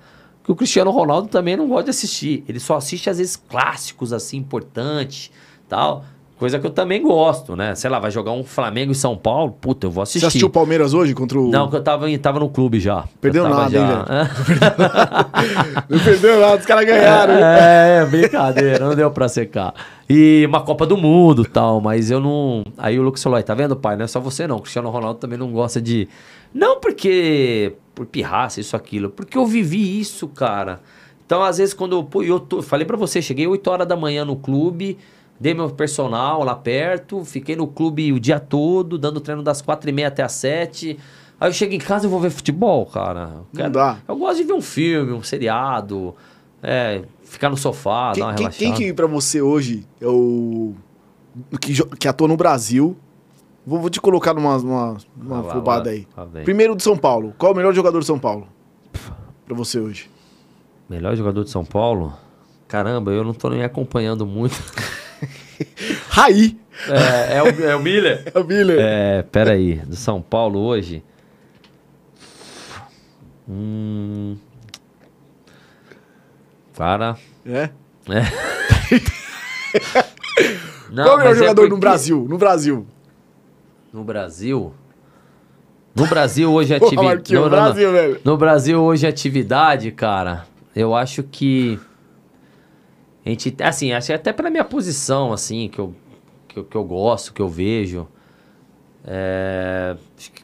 Que o Cristiano Ronaldo também não gosta de assistir. Ele só assiste, às vezes, clássicos, assim, importantes, tal. Coisa que eu também gosto, né? Sei lá, vai jogar um Flamengo e São Paulo, puta, eu vou assistir. Você assistiu o Palmeiras hoje contra o. Não, que eu tava, tava no clube já. Perdeu Eu nada, hein, já- Não perdeu nada, os caras ganharam. hein? É, brincadeira, não deu pra secar. E uma Copa do Mundo tal, mas eu não. Aí o Lucas falou: "Aí, tá vendo, pai? Não é só você não. O Cristiano Ronaldo também não gosta de. Não porque. Por pirraça, isso, aquilo. Porque eu vivi isso, cara. Então, às vezes, quando. Pô, eu tô, falei pra você, cheguei 8 horas da manhã no clube, dei meu personal lá perto, fiquei no clube o dia todo, dando treino das 4 e meia até as 7. Aí eu chego em casa e vou ver futebol, cara. Eu Não dá. Eu gosto de ver um filme, um seriado, é, ficar no sofá, Quem, dar uma quem, relaxada. quem que pra você hoje é o. Que, que atua no Brasil? Vou, vou te colocar numa, numa, numa Ah, lá, aí. vem. Primeiro de São Paulo. Qual é o melhor jogador de São Paulo? Pra você hoje. Melhor jogador de São Paulo? Caramba, eu não tô nem acompanhando muito. Raí! é, é, o, é o Miller? É o Miller. É, peraí, do São Paulo hoje. Hum. Cara. É. Não, Qual é o melhor mas jogador no porque- Brasil? No Brasil. No Brasil? No Brasil hoje é atividade. No, no, no. Brasil, velho. No Brasil hoje é atividade, cara. Eu acho que. A gente. Assim, até pela minha posição, assim, que eu, que eu, que eu gosto, que eu vejo. É,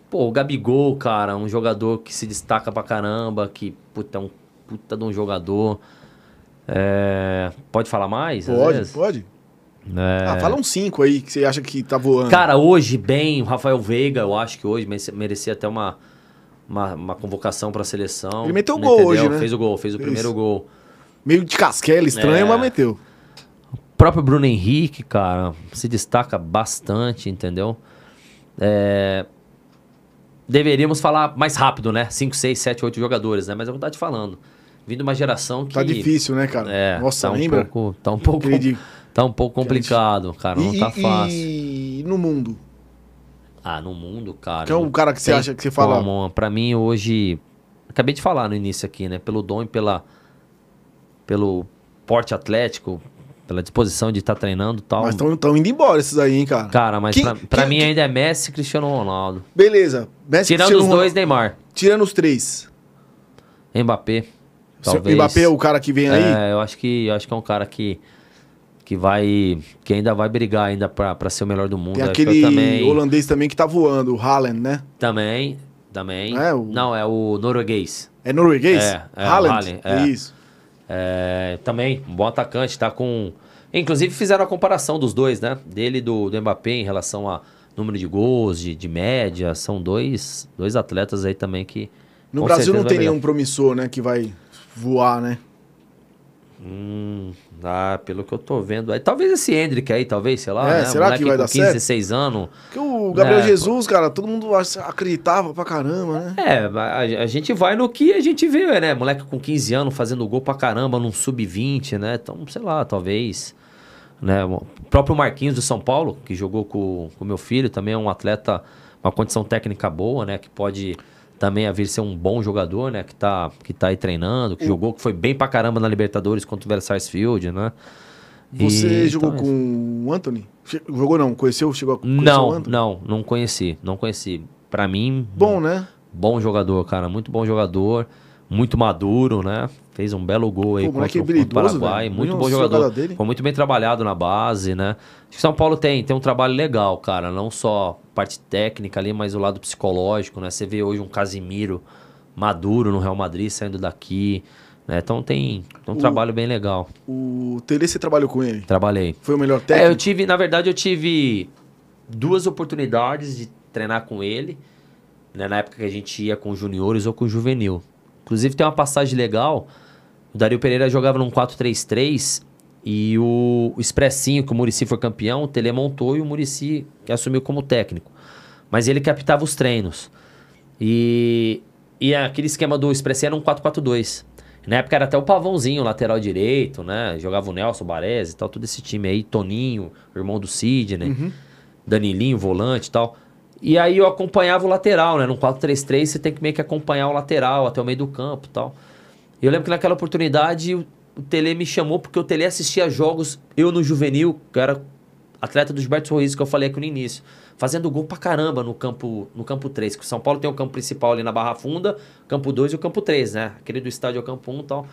pô, o Gabigol, cara, um jogador que se destaca pra caramba, que, puta, é um puta de um jogador. É, pode falar mais? Pode, pode. É. Ah, fala uns cinco aí que você acha que tá voando. Cara, hoje, bem, o Rafael Veiga, eu acho que hoje merecia até uma, uma, uma convocação pra seleção. Ele meteu Não gol entendeu? hoje, né? Fez o gol, fez o Isso. primeiro gol. Meio de casquela, estranho, É. mas meteu. O próprio Bruno Henrique, cara, se destaca bastante, entendeu? É, Deveríamos falar mais rápido, né? 5, 6, 7, 8 jogadores, né? Mas é o que eu te falando. Vindo uma geração que. Tá difícil, né, cara? É, Nossa, tá um lembra? pouco, tá um pouco, tá um pouco complicado, cara. Não e, tá fácil. E no mundo? Ah, no mundo, cara. Que é o não cara que você acha que você fala. como. Pra mim, hoje. Acabei de falar no início aqui, né? Pelo dom e pela. Pelo porte atlético, pela disposição de estar treinando e tal. Mas estão indo embora esses aí, hein, cara? Cara, mas Quem- pra, pra mim ainda é Messi e Cristiano Ronaldo. Beleza. Messi, Tirando Cristiano os dois, Ronaldo- Neymar. Tirando os três. Mbappé. Talvez. Mbappé é o cara que vem aí? É, eu acho que eu acho que é um cara que que vai que ainda vai brigar ainda pra, pra ser o melhor do mundo. Tem que aquele também holandês também que tá voando, o Haaland, né? também também. É, o- Não, é o norueguês. É norueguês? É, é, Haaland. Haaland, é. Isso. É, também, um bom atacante, tá com. Inclusive fizeram a comparação dos dois, né? Dele e do, do Mbappé em relação a número de gols, de, de média. São dois, dois atletas aí também que. No Brasil não tem nenhum promissor, né, que vai voar, né? Hum, ah, pelo que eu tô vendo aí. Talvez esse Hendrick aí, talvez, sei lá. É, né? será Moleque que vai com dar 15, certo? 16 anos. Porque o Gabriel É, Jesus, cara, todo mundo acreditava pra caramba, né? É, a, a gente vai no que a gente vê, né? Moleque com 15 anos fazendo gol pra caramba num sub-20, né? Então, sei lá, talvez. Né? O próprio Marquinhos do São Paulo, que jogou com o meu filho, também é um atleta, uma condição técnica boa, né? Que pode também vir ser um bom jogador, né? Que tá, que tá aí treinando, que jogou, que foi bem pra caramba na Libertadores contra o Versailles né? Você E, jogou então, com o Anthony? Jogou não? Conheceu? Chegou a conhecer o Não, Anthony? não, não conheci, não conheci. Pra mim, Bom, né? Bom jogador, cara. Muito bom jogador. Muito maduro, né? Fez um belo gol aí Pô, contra, o- contra o Paraguai. velho. Muito bom jogador. dele? Foi muito bem trabalhado na base, né? Acho que São Paulo tem, tem um trabalho legal, cara. Não só parte técnica ali, mas o lado psicológico, né? Você vê hoje um Casimiro maduro no Real Madrid saindo daqui, né? Então tem, tem um O- trabalho bem legal. O Tele, você trabalhou com ele? Trabalhei. Foi o melhor É, técnico? eu tive, na verdade, eu tive duas oportunidades de treinar com ele, né, na época que a gente ia com juniores ou com juvenil. Inclusive tem uma passagem legal, o Dario Pereira jogava num 4-3-3 e o, o Expressinho, que o Murici foi campeão, o Tele montou e o Murici assumiu como técnico. Mas ele captava os treinos. E, e aquele esquema do Expressinho era um 4-4-2. Na época era até o Pavãozinho, lateral direito, né? Jogava o Nelson Baresi e tal, todo esse time aí. Toninho, irmão do Sidney. Danilinho, volante e tal. E aí eu acompanhava o lateral, né? No 4-3-3 você tem que meio que acompanhar o lateral até o meio do campo e tal. E eu lembro que naquela oportunidade o, Tele me chamou porque o Tele assistia jogos, eu no juvenil, que era atleta do Gilberto Sorriso, que eu falei aqui no início, fazendo gol pra caramba no campo, no campo 3, que o São Paulo tem o campo principal ali na Barra Funda, campo 2 e o campo 3, né? Aquele do estádio é o campo 1 e tal.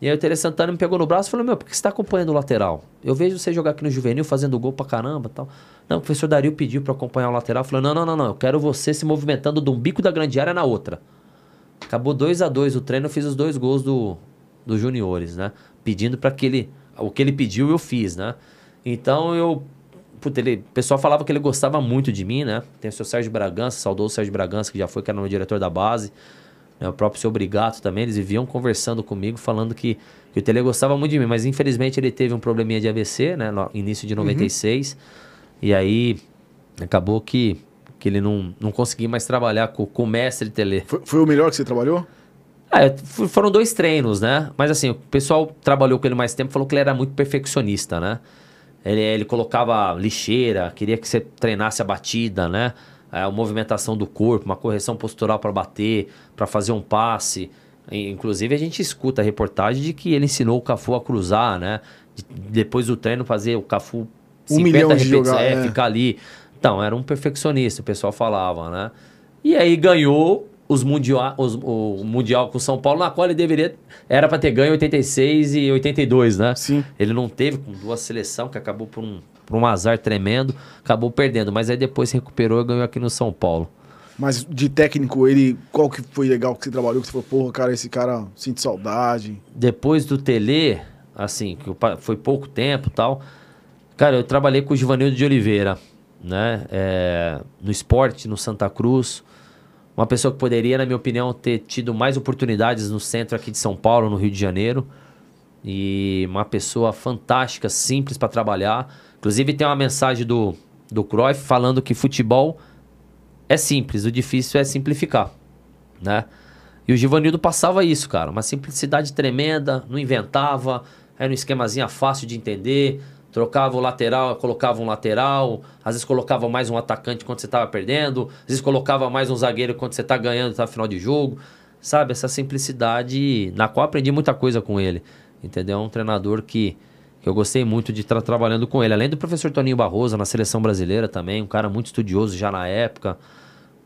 E aí o Tele Santana me pegou no braço e falou: Meu, por que você tá acompanhando o lateral? Eu vejo você jogar aqui no juvenil fazendo gol pra caramba tal. Não, o professor Dario pediu pra acompanhar o lateral. Falou: Não, não, não, não. Eu quero você se movimentando de um bico da grande área na outra. Acabou 2 a 2 o treino, eu fiz os dois gols do, dos juniores, né? Pedindo para que ele. O que ele pediu, eu fiz, né? Então eu. Puta, ele, o pessoal falava que ele gostava muito de mim, né? Tem o seu Sérgio Bragança, saudoso Sérgio Bragança, que já foi, que era o diretor da base. Né? O próprio seu Brigato também, eles viviam conversando comigo, falando que, que o Tele gostava muito de mim. Mas infelizmente ele teve um probleminha de AVC, né? No início de 96. Uhum. E aí acabou que, que ele não, não conseguia mais trabalhar com, com o mestre Tele. Foi, foi o melhor que você trabalhou? É, foram dois treinos, né? Mas assim, o pessoal trabalhou com ele mais tempo falou que ele era muito perfeccionista, né? Ele, ele colocava lixeira, queria que você treinasse a batida, né? É, a movimentação do corpo, uma correção postural para bater, para fazer um passe. Inclusive, a gente escuta a reportagem de que ele ensinou o Cafu a cruzar, né? De, depois do treino, fazer o Cafu 50 um milhão de jogar, é, é. ficar ali. Então, era um perfeccionista, o pessoal falava, né? E aí ganhou os mundial, os, o Mundial com São Paulo, na qual ele deveria. Era para ter ganho 86 e 82, né? Sim. Ele não teve com duas seleções, que acabou por um, por um azar tremendo, acabou perdendo. Mas aí depois se recuperou e ganhou aqui no São Paulo. Mas de técnico, ele. Qual que foi legal que você trabalhou? Que você falou, porra, cara, esse cara sente saudade. Depois do Tele, assim, que foi pouco tempo tal. Cara, eu trabalhei com o Givanildo de Oliveira, né? É, no esporte, no Santa Cruz. Uma pessoa que poderia, na minha opinião, ter tido mais oportunidades no centro aqui de São Paulo, no Rio de Janeiro. E uma pessoa fantástica, simples para trabalhar. Inclusive tem uma mensagem do, do Cruyff falando que futebol é simples, o difícil é simplificar, né? E o Givanildo passava isso, cara. Uma simplicidade tremenda, não inventava, era um esquemazinho fácil de entender. Trocava o lateral, colocava um lateral, às vezes colocava mais um atacante quando você estava perdendo, às vezes colocava mais um zagueiro quando você está ganhando, está final de jogo. Sabe, essa simplicidade na qual aprendi muita coisa com ele. Entendeu? É um treinador que, que eu gostei muito de estar trabalhando com ele. Além do professor Toninho Barroso, na seleção brasileira também, um cara muito estudioso já na época.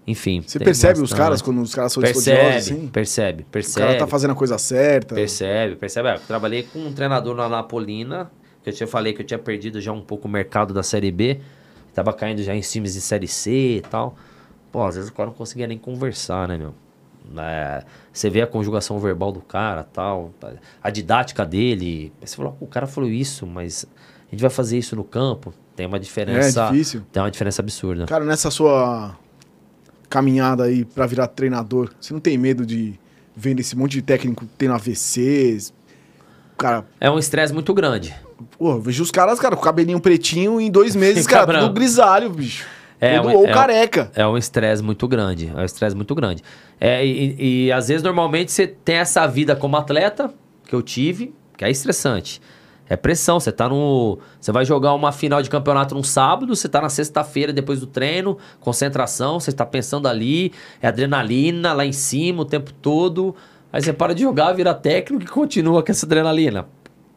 Enfim. Você percebe bastante. os caras quando os caras são percebe, estudiosos assim? Percebe, percebe. O cara tá fazendo a coisa certa. Percebe, percebe. É, eu trabalhei com um treinador na Napolina, que eu te falei que eu tinha perdido já um pouco o mercado da Série B. Tava caindo já em times de Série C e tal. Pô, às vezes o cara não conseguia nem conversar, né, meu? É, você vê a conjugação verbal do cara tal, a didática dele. Você falou, o cara falou isso, mas a gente vai fazer isso no campo. Tem uma diferença. É difícil. Tem uma diferença absurda. Cara, nessa sua caminhada aí para virar treinador, você não tem medo de vendo esse monte de técnico tendo AVCs? Cara. É um estresse muito grande. Pô, vejo os caras, cara, com cabelinho pretinho em dois meses, cara, branco. tudo grisalho, bicho. É, tudo, um, ou é, careca. É um estresse muito grande. É um estresse muito grande. É, e, e às vezes, normalmente, você tem essa vida como atleta, que eu tive, que é estressante. É pressão, você tá no. Você vai jogar uma final de campeonato num sábado, você tá na sexta-feira depois do treino, concentração, você tá pensando ali, é adrenalina lá em cima o tempo todo. Aí você para de jogar, vira técnico e continua com essa adrenalina.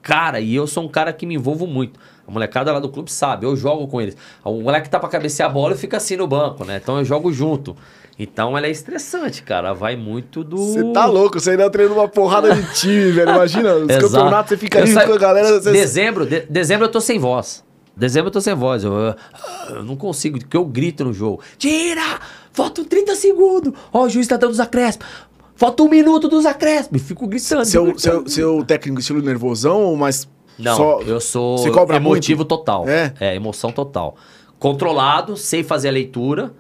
Cara, e eu sou um cara que me envolvo muito. A molecada lá do clube sabe, eu jogo com eles. O moleque tá pra cabecear a bola e fica assim no banco, né? Então eu jogo junto. Então ela é estressante, cara. Vai muito do. Você tá louco, você ainda treina uma porrada de time, velho. Imagina, os campeonatos, você fica ali com a galera. Você... Dezembro, de... dezembro eu tô sem voz. Dezembro eu tô sem voz. Eu, eu, eu não consigo, porque eu grito no jogo. Tira! Faltam 30 segundos! Ó, o juiz tá dando os acréscimos. Falta um minuto dos acréscimos. Fico gritando. Seu, gritando. seu, seu técnico estilo nervosão ou mais. Não, só... eu sou Você cobra emotivo muito? total. É? É, emoção total. Controlado, sei fazer a leitura,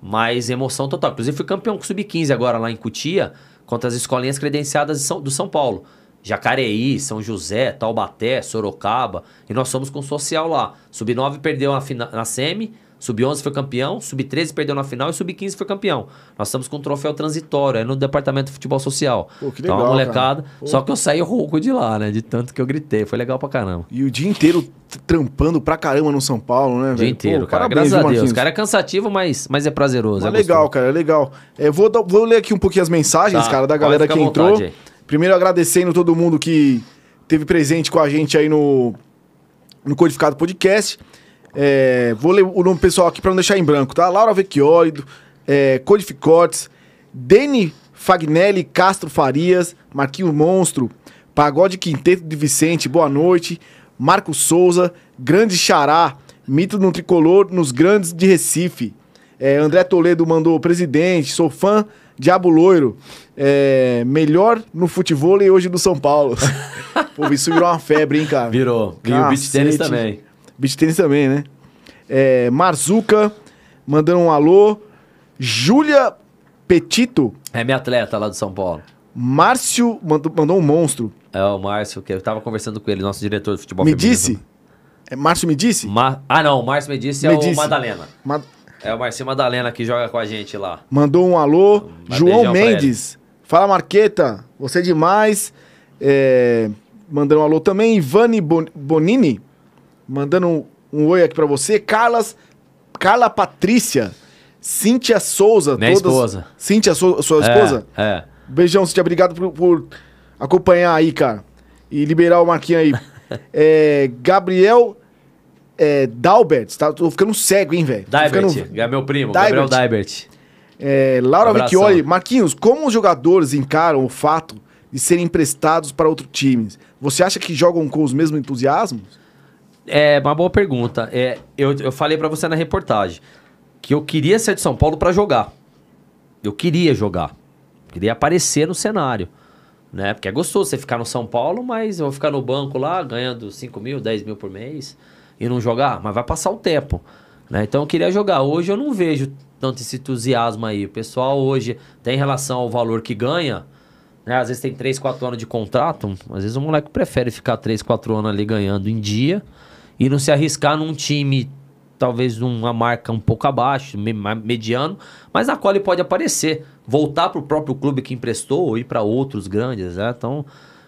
mas emoção total. Inclusive, fui campeão com sub-15 agora lá em Cutia, contra as escolinhas credenciadas São, do São Paulo. Jacareí, São José, Taubaté, Sorocaba. E nós somos com social lá. Sub-9 perdeu na, na semi, Sub-11 foi campeão, Sub-13 perdeu na final e Sub-15 foi campeão. Nós estamos com um troféu transitório, é no departamento de futebol social. Pô, que legal, então, uma molecada. Só que eu saí rouco de lá, né? De tanto que eu gritei. Foi legal pra caramba. E o dia inteiro trampando pra caramba no São Paulo, né, O dia inteiro, Pô, cara. Parabéns, graças a Deus. O cara é cansativo, mas, mas é prazeroso. Mas é legal, gostoso. cara, é legal. É, vou, vou ler aqui um pouquinho as mensagens, tá, cara, da galera que entrou. Vontade, Primeiro agradecendo todo mundo que teve presente com a gente aí no, no Codificado Podcast. É, vou ler o nome pessoal aqui para não deixar em branco, tá? Laura Vecchioli, é, Codificotes, Deni Fagnelli Castro Farias, Marquinhos Monstro, Pagode Quinteto de Vicente, boa noite. Marco Souza, Grande Xará, Mito no Tricolor nos Grandes de Recife. É, André Toledo mandou presidente, sou fã Diabo Loiro, é, melhor no futebol e hoje no São Paulo. Pô, isso virou uma febre, hein, cara? Virou. E o beat tênis também. Beach tênis também, né? É, Marzuca, mandando um alô. Júlia Petito, É minha atleta lá do São Paulo. Márcio mandou, mandou um monstro. É o Márcio, que eu tava conversando com ele, nosso diretor de futebol me feminino. disse? É, Márcio me disse? Ma- Ah, não, o Márcio me disse é Me disse. o Madalena. Ma- É o Marcinho Madalena que joga com a gente lá. mandou um alô. Um João Mendes. Fala, Marqueta. Você é demais. É, mandando um alô também. Ivane Bon- Bonini. Mandando um, um oi aqui pra você. Carlas, Carla Patrícia. Cíntia Souza. Minha esposa. Cíntia, Sou- sua esposa? É, é. Beijão, Cíntia. Obrigado por, por acompanhar aí, cara. E liberar o Marquinhos aí. É, Gabriel é, Dalbert. Tá, tô ficando cego, hein, velho? Tô Daibert, ficando- é meu primo, Daibert. Gabriel Daibert. É, Laura. Vecchioli, Marquinhos, como os jogadores encaram o fato de serem emprestados para outros times? Você acha que jogam com os mesmos entusiasmos? É uma boa pergunta. É, eu, eu falei pra você na reportagem que eu queria ser de São Paulo pra jogar. Eu queria jogar. Queria aparecer no cenário. Né? Porque é gostoso você ficar no São Paulo, mas eu vou ficar no banco lá ganhando 5 mil, 10 mil por mês e não jogar. Mas vai passar o tempo. Né? Então eu queria jogar. Hoje eu não vejo tanto esse entusiasmo aí. O pessoal hoje tem em relação ao valor que ganha. Né? Às vezes tem 3, 4 anos de contrato. Às vezes o moleque prefere ficar 3, 4 anos ali ganhando em dia e não se arriscar num time, talvez numa marca um pouco abaixo, mediano, mas na qual ele pode aparecer, voltar pro próprio clube que emprestou ou ir para outros grandes, né? Então,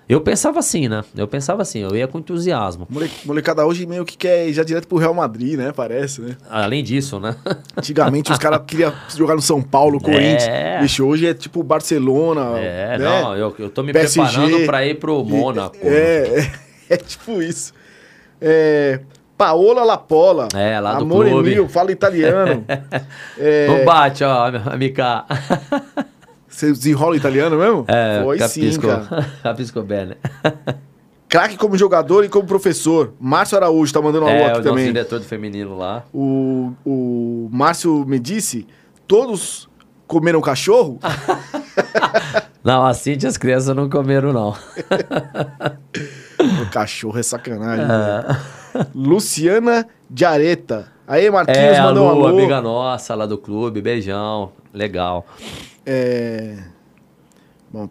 eu pensava assim, né? Eu pensava assim, eu ia com entusiasmo. Mole- Molecada hoje meio que quer ir já direto pro Real Madrid, né? Parece, né? Além disso, né? Antigamente os caras queriam jogar no São Paulo, Corinthians. É. Bicho, hoje é tipo Barcelona. É, né? não, eu, eu tô me PSG. preparando para ir pro Mônaco. É, é, é tipo isso. É, Paola Lapola. É, lá do Amor é clube. mio, fala italiano. É, Não bate, ó, amiga. Você desenrola italiano mesmo? É, Foi sim, capisco, cara. capisco bene. Craque como jogador e como professor. Márcio Araújo tá mandando um alô É, o aqui também. diretor do feminino lá. O, o Márcio me disse, todos comeram cachorro? Não, assim as crianças não comeram, não. O cachorro é sacanagem. né? Luciana Diareta. Aí, Marquinhos É, mandou um Lu, alô. amiga nossa lá do clube, beijão. Legal. É... Bom,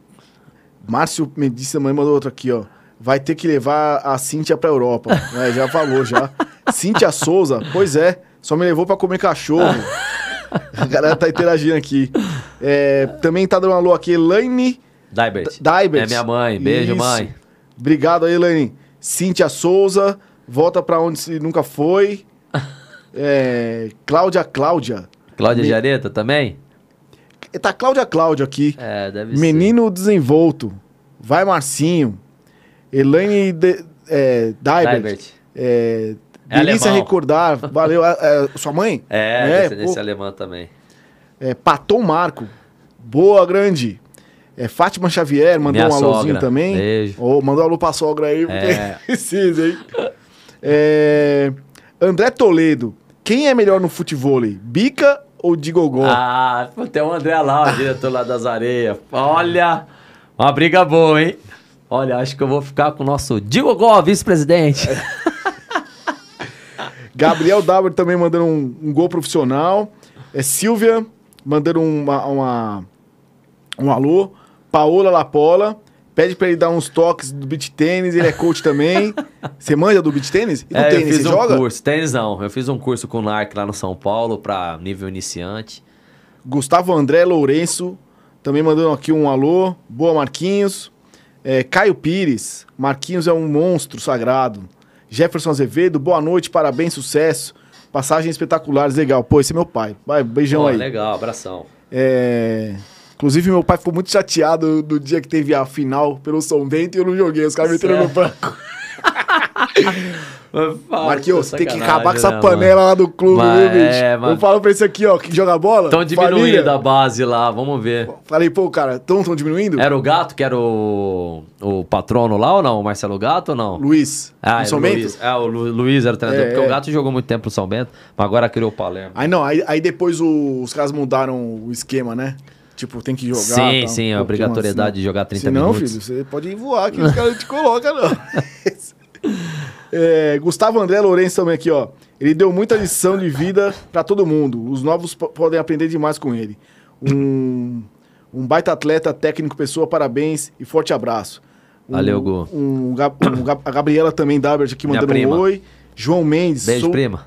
Márcio me disse também, mandou outro aqui, ó. Vai ter que levar a Cíntia pra Europa. É, já falou, já. Cíntia Souza, pois é, só me levou pra comer cachorro. A galera tá interagindo aqui. É, também tá dando um alô aqui, Elaine Daibert. Daibert. É minha mãe. Beijo, Isso. mãe. Obrigado aí, Elaine. Cíntia Souza, volta pra onde se nunca foi. É, Cláudia Cláudia. Cláudia Me- Jareta também? Tá Cláudia Cláudia aqui. É, deve ser. Menino desenvolto. Vai, Marcinho. Elaine de, é. É, É delícia alemão. recordar. Valeu. É, é, sua mãe? É, descendência pô. alemã também. É, Patom Marco. Boa, grande. É, Fátima Xavier mandou Minha um alôzinho sogra. também. Beijo. Ô, mandou um alô pra sogra aí, porque É. precisa, hein? É, André Toledo. Quem é melhor no futebol? Bica ou Digogó? Ah, pô, tem o André lá, o diretor lá das areias. Olha, uma briga boa, hein? Olha, acho que eu vou ficar com o nosso Digogó, vice-presidente. Gabriel W também mandando um, um gol profissional. É Silvia mandando uma, uma- um alô. Paola Lapola. Pede pra ele dar uns toques do beat tênis. Ele é coach também. Você manja do beat tênis? E do É, eu tênis, fiz você um joga? curso. Tênis não, eu fiz um curso com o NARC lá no São Paulo pra nível iniciante. Gustavo André Lourenço também mandando aqui um alô. Boa, Marquinhos. É, Caio Pires. Marquinhos é um monstro sagrado. Jefferson Azevedo, boa noite, parabéns, sucesso. Passagens espetaculares, legal. Pô, esse é meu pai. Vai, beijão Pô, aí. legal, abração. É, Inclusive, meu pai ficou muito chateado no dia que teve a final pelo São Bento e eu não joguei. Os caras meteram no banco. Marquinhos, Marquinhos, tem que acabar com essa panela lá do clube, Mas, viu, bicho? é, mas- Eu falo pra esse aqui, ó, que joga bola. Estão diminuindo família. a base lá, vamos ver. Falei, pô, cara, estão tão diminuindo? Era o Gato que era o, o patrono lá ou não? O Marcelo Gato ou não? Luiz, Ah, era São Bento? Luiz. É, o Lu- Luiz era o treinador, É, porque é. o Gato jogou muito tempo no São Bento, mas agora criou o Palermo. Aí não, aí, aí depois o- os caras mudaram o esquema, né? Tipo, tem que jogar. sim, tal, sim, um a obrigatoriedade assim. de jogar 30 Se não, minutos. filho, você pode ir voar que os caras não te colocam, não. É, Gustavo André Lourenço também aqui, ó. Ele deu muita lição de vida pra todo mundo. Os novos po- podem aprender demais com ele. Um, um baita atleta, técnico, pessoa, parabéns e forte abraço. Um, Valeu, Gu. Um, um a Gabriela também, Dabert, aqui mandando um oi. João Mendes, Beijo, sou, prima.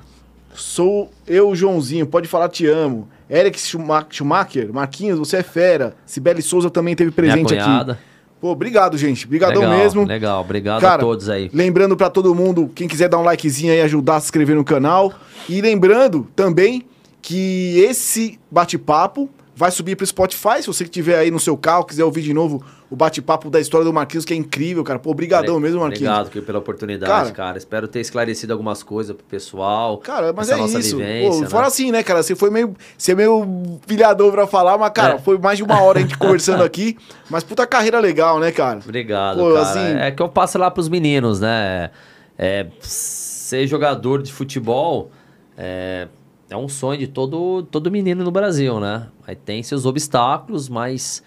sou eu, Joãozinho, pode falar te amo. Eric Schuma- Schumacher, Marquinhos, você é fera. Sibeli Souza também teve presente aqui. Pô, obrigado, gente. Obrigadão legal, mesmo. Legal, obrigado Cara, a todos aí. Lembrando pra todo mundo, quem quiser dar um likezinho aí, ajudar a se inscrever no canal. E lembrando também que esse bate-papo vai subir pro Spotify. Se você que tiver aí no seu carro, quiser ouvir de novo o bate-papo da história do Marquinhos, que é incrível, cara. Pô, obrigadão mesmo, Marquinhos. Obrigado pela oportunidade, Cara- cara, Espero ter esclarecido algumas coisas pro pessoal. Cara, mas é nossa isso. vivência, Pô, fora né? assim, né, cara? Você foi meio. Você é meio pilhador pra falar, mas, cara, É. foi mais de uma hora a gente conversando aqui. Mas puta carreira legal, né, cara? Obrigado, Pô, cara. assim- É que eu passo lá pros meninos, né? É, ser jogador de futebol é, é um sonho de todo, todo menino no Brasil, né? Aí tem seus obstáculos, mas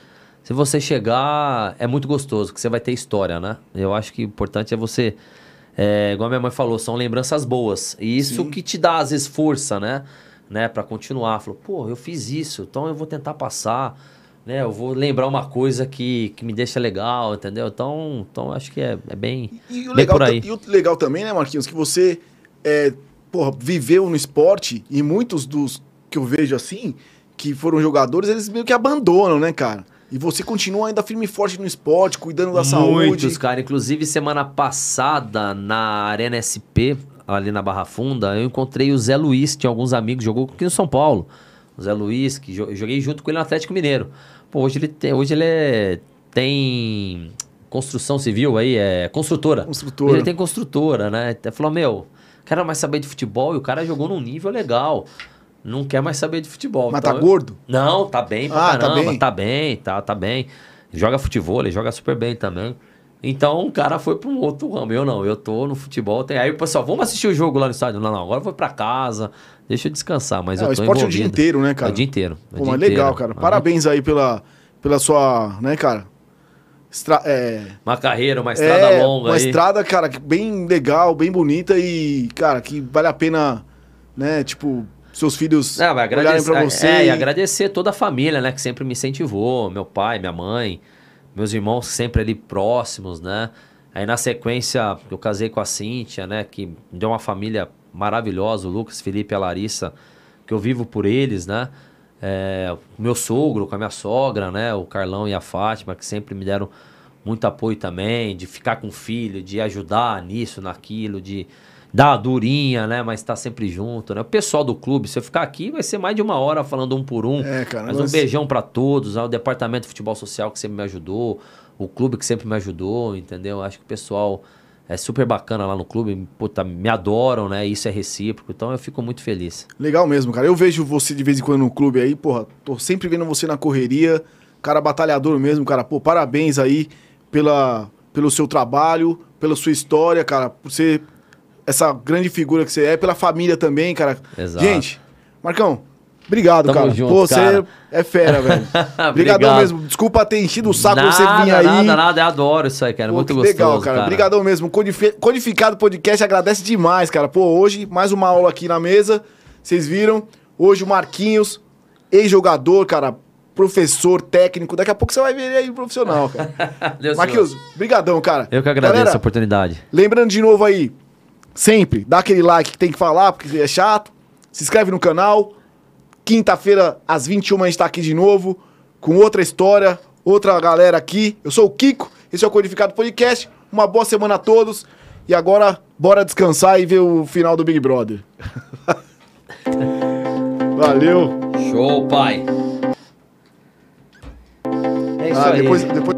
se você chegar, é muito gostoso, que você vai ter história, né? Eu acho que o importante é você... É, igual a minha mãe falou, são lembranças boas. E isso Sim. que te dá, às vezes, força, né? né? Pra continuar. Falou, pô, eu fiz isso, então eu vou tentar passar né? Eu vou lembrar uma coisa que, que me deixa legal, entendeu? Então, então acho que é, é bem, E o, bem legal, por aí. e o legal também, né, Marquinhos, que você é, porra, viveu no esporte e muitos dos que eu vejo assim, que foram jogadores, eles meio que abandonam, né, cara? E você continua ainda firme e forte no esporte, cuidando da saúde. Muitos, cara. Inclusive, semana passada, na Arena SP, ali na Barra Funda, eu encontrei o Zé Luiz, que tinha alguns amigos, jogou aqui no São Paulo. O Zé Luiz, que eu joguei junto com ele no Atlético Mineiro. Pô, hoje ele tem, hoje ele é, tem construção civil aí, é construtora. Construtora. Hoje ele tem construtora, né? Até falou, meu, quero mais saber de futebol e o cara jogou num nível legal. Não quer mais saber de futebol. Mas Então, tá eu- gordo? não, tá bem pra Ah, tá caramba. bem? Tá bem, tá, tá bem. Joga futebol, ele joga super bem também. Então o cara foi pra um outro ramo. Eu não, eu tô no futebol. Tem... Aí o pessoal, vamos assistir o jogo lá no estádio. Não, não, agora eu vou pra casa, deixa eu descansar. Mas É, eu o tô esporte é o envolvido. dia inteiro, né, cara? É o dia inteiro. é o Pô, dia mas legal, inteiro. cara. Parabéns aí pela, pela sua, né, cara? Estra- é, Uma carreira, uma estrada é, longa uma aí. estrada, cara, bem legal, bem bonita e, cara, que vale a pena, né, tipo, seus filhos Não, olharem agradecer, pra você. é, e e- agradecer toda a família, né, que sempre me incentivou, meu pai, minha mãe, meus irmãos sempre ali próximos, né? Aí na sequência eu casei com a Cíntia, né, que me deu uma família maravilhosa, o Lucas, Felipe e a Larissa, que eu vivo por eles, né? É, o meu sogro com a minha sogra, né, o Carlão e a Fátima, que sempre me deram muito apoio também, de ficar com o filho, de ajudar nisso, naquilo, de dar a durinha, né? Mas estar sempre junto, né? O pessoal do clube, se eu ficar aqui, vai ser mais de uma hora falando um por um. É, cara, Mas nós- um beijão pra todos, ao departamento de futebol social que sempre me ajudou, o clube que sempre me ajudou, entendeu? Acho que o pessoal é super bacana lá no clube, puta, me adoram, né? Isso é recíproco, então eu fico muito feliz. Legal mesmo, cara. Eu vejo você de vez em quando no clube aí, porra, tô sempre vendo você na correria, cara batalhador mesmo, cara. Pô, parabéns aí pela, pelo seu trabalho, pela sua história, cara, por ser essa grande figura que você é, pela família também, cara. Exato. Gente, Marcão, obrigado, Tamo cara. junto, Pô, você cara. é fera, velho. Obrigadão Obrigado. mesmo. Desculpa ter enchido o saco nada, você vir aí. nada, nada, eu adoro isso aí, cara, Pô, muito que gostoso, legal, cara. Obrigadão mesmo. Codifi- Codificado Podcast agradece demais, cara. Pô, hoje mais uma aula aqui na mesa. Vocês viram? Hoje o Marquinhos, ex-jogador, cara, professor, técnico. Daqui a pouco você vai ver ele aí profissional, cara. Marquinhos, brigadão, cara. Eu que agradeço Galera, a oportunidade. Lembrando de novo aí, sempre, dá aquele like que tem que falar, porque é chato. Se inscreve no canal. Quinta-feira, às 21 a gente tá aqui de novo, com outra história, outra galera aqui. Eu sou o Kiko, esse é o Codificado Podcast. Uma boa semana a todos. E agora, bora descansar e ver o final do Big Brother. Valeu. Show, pai. É isso Ah, aí. depois, depois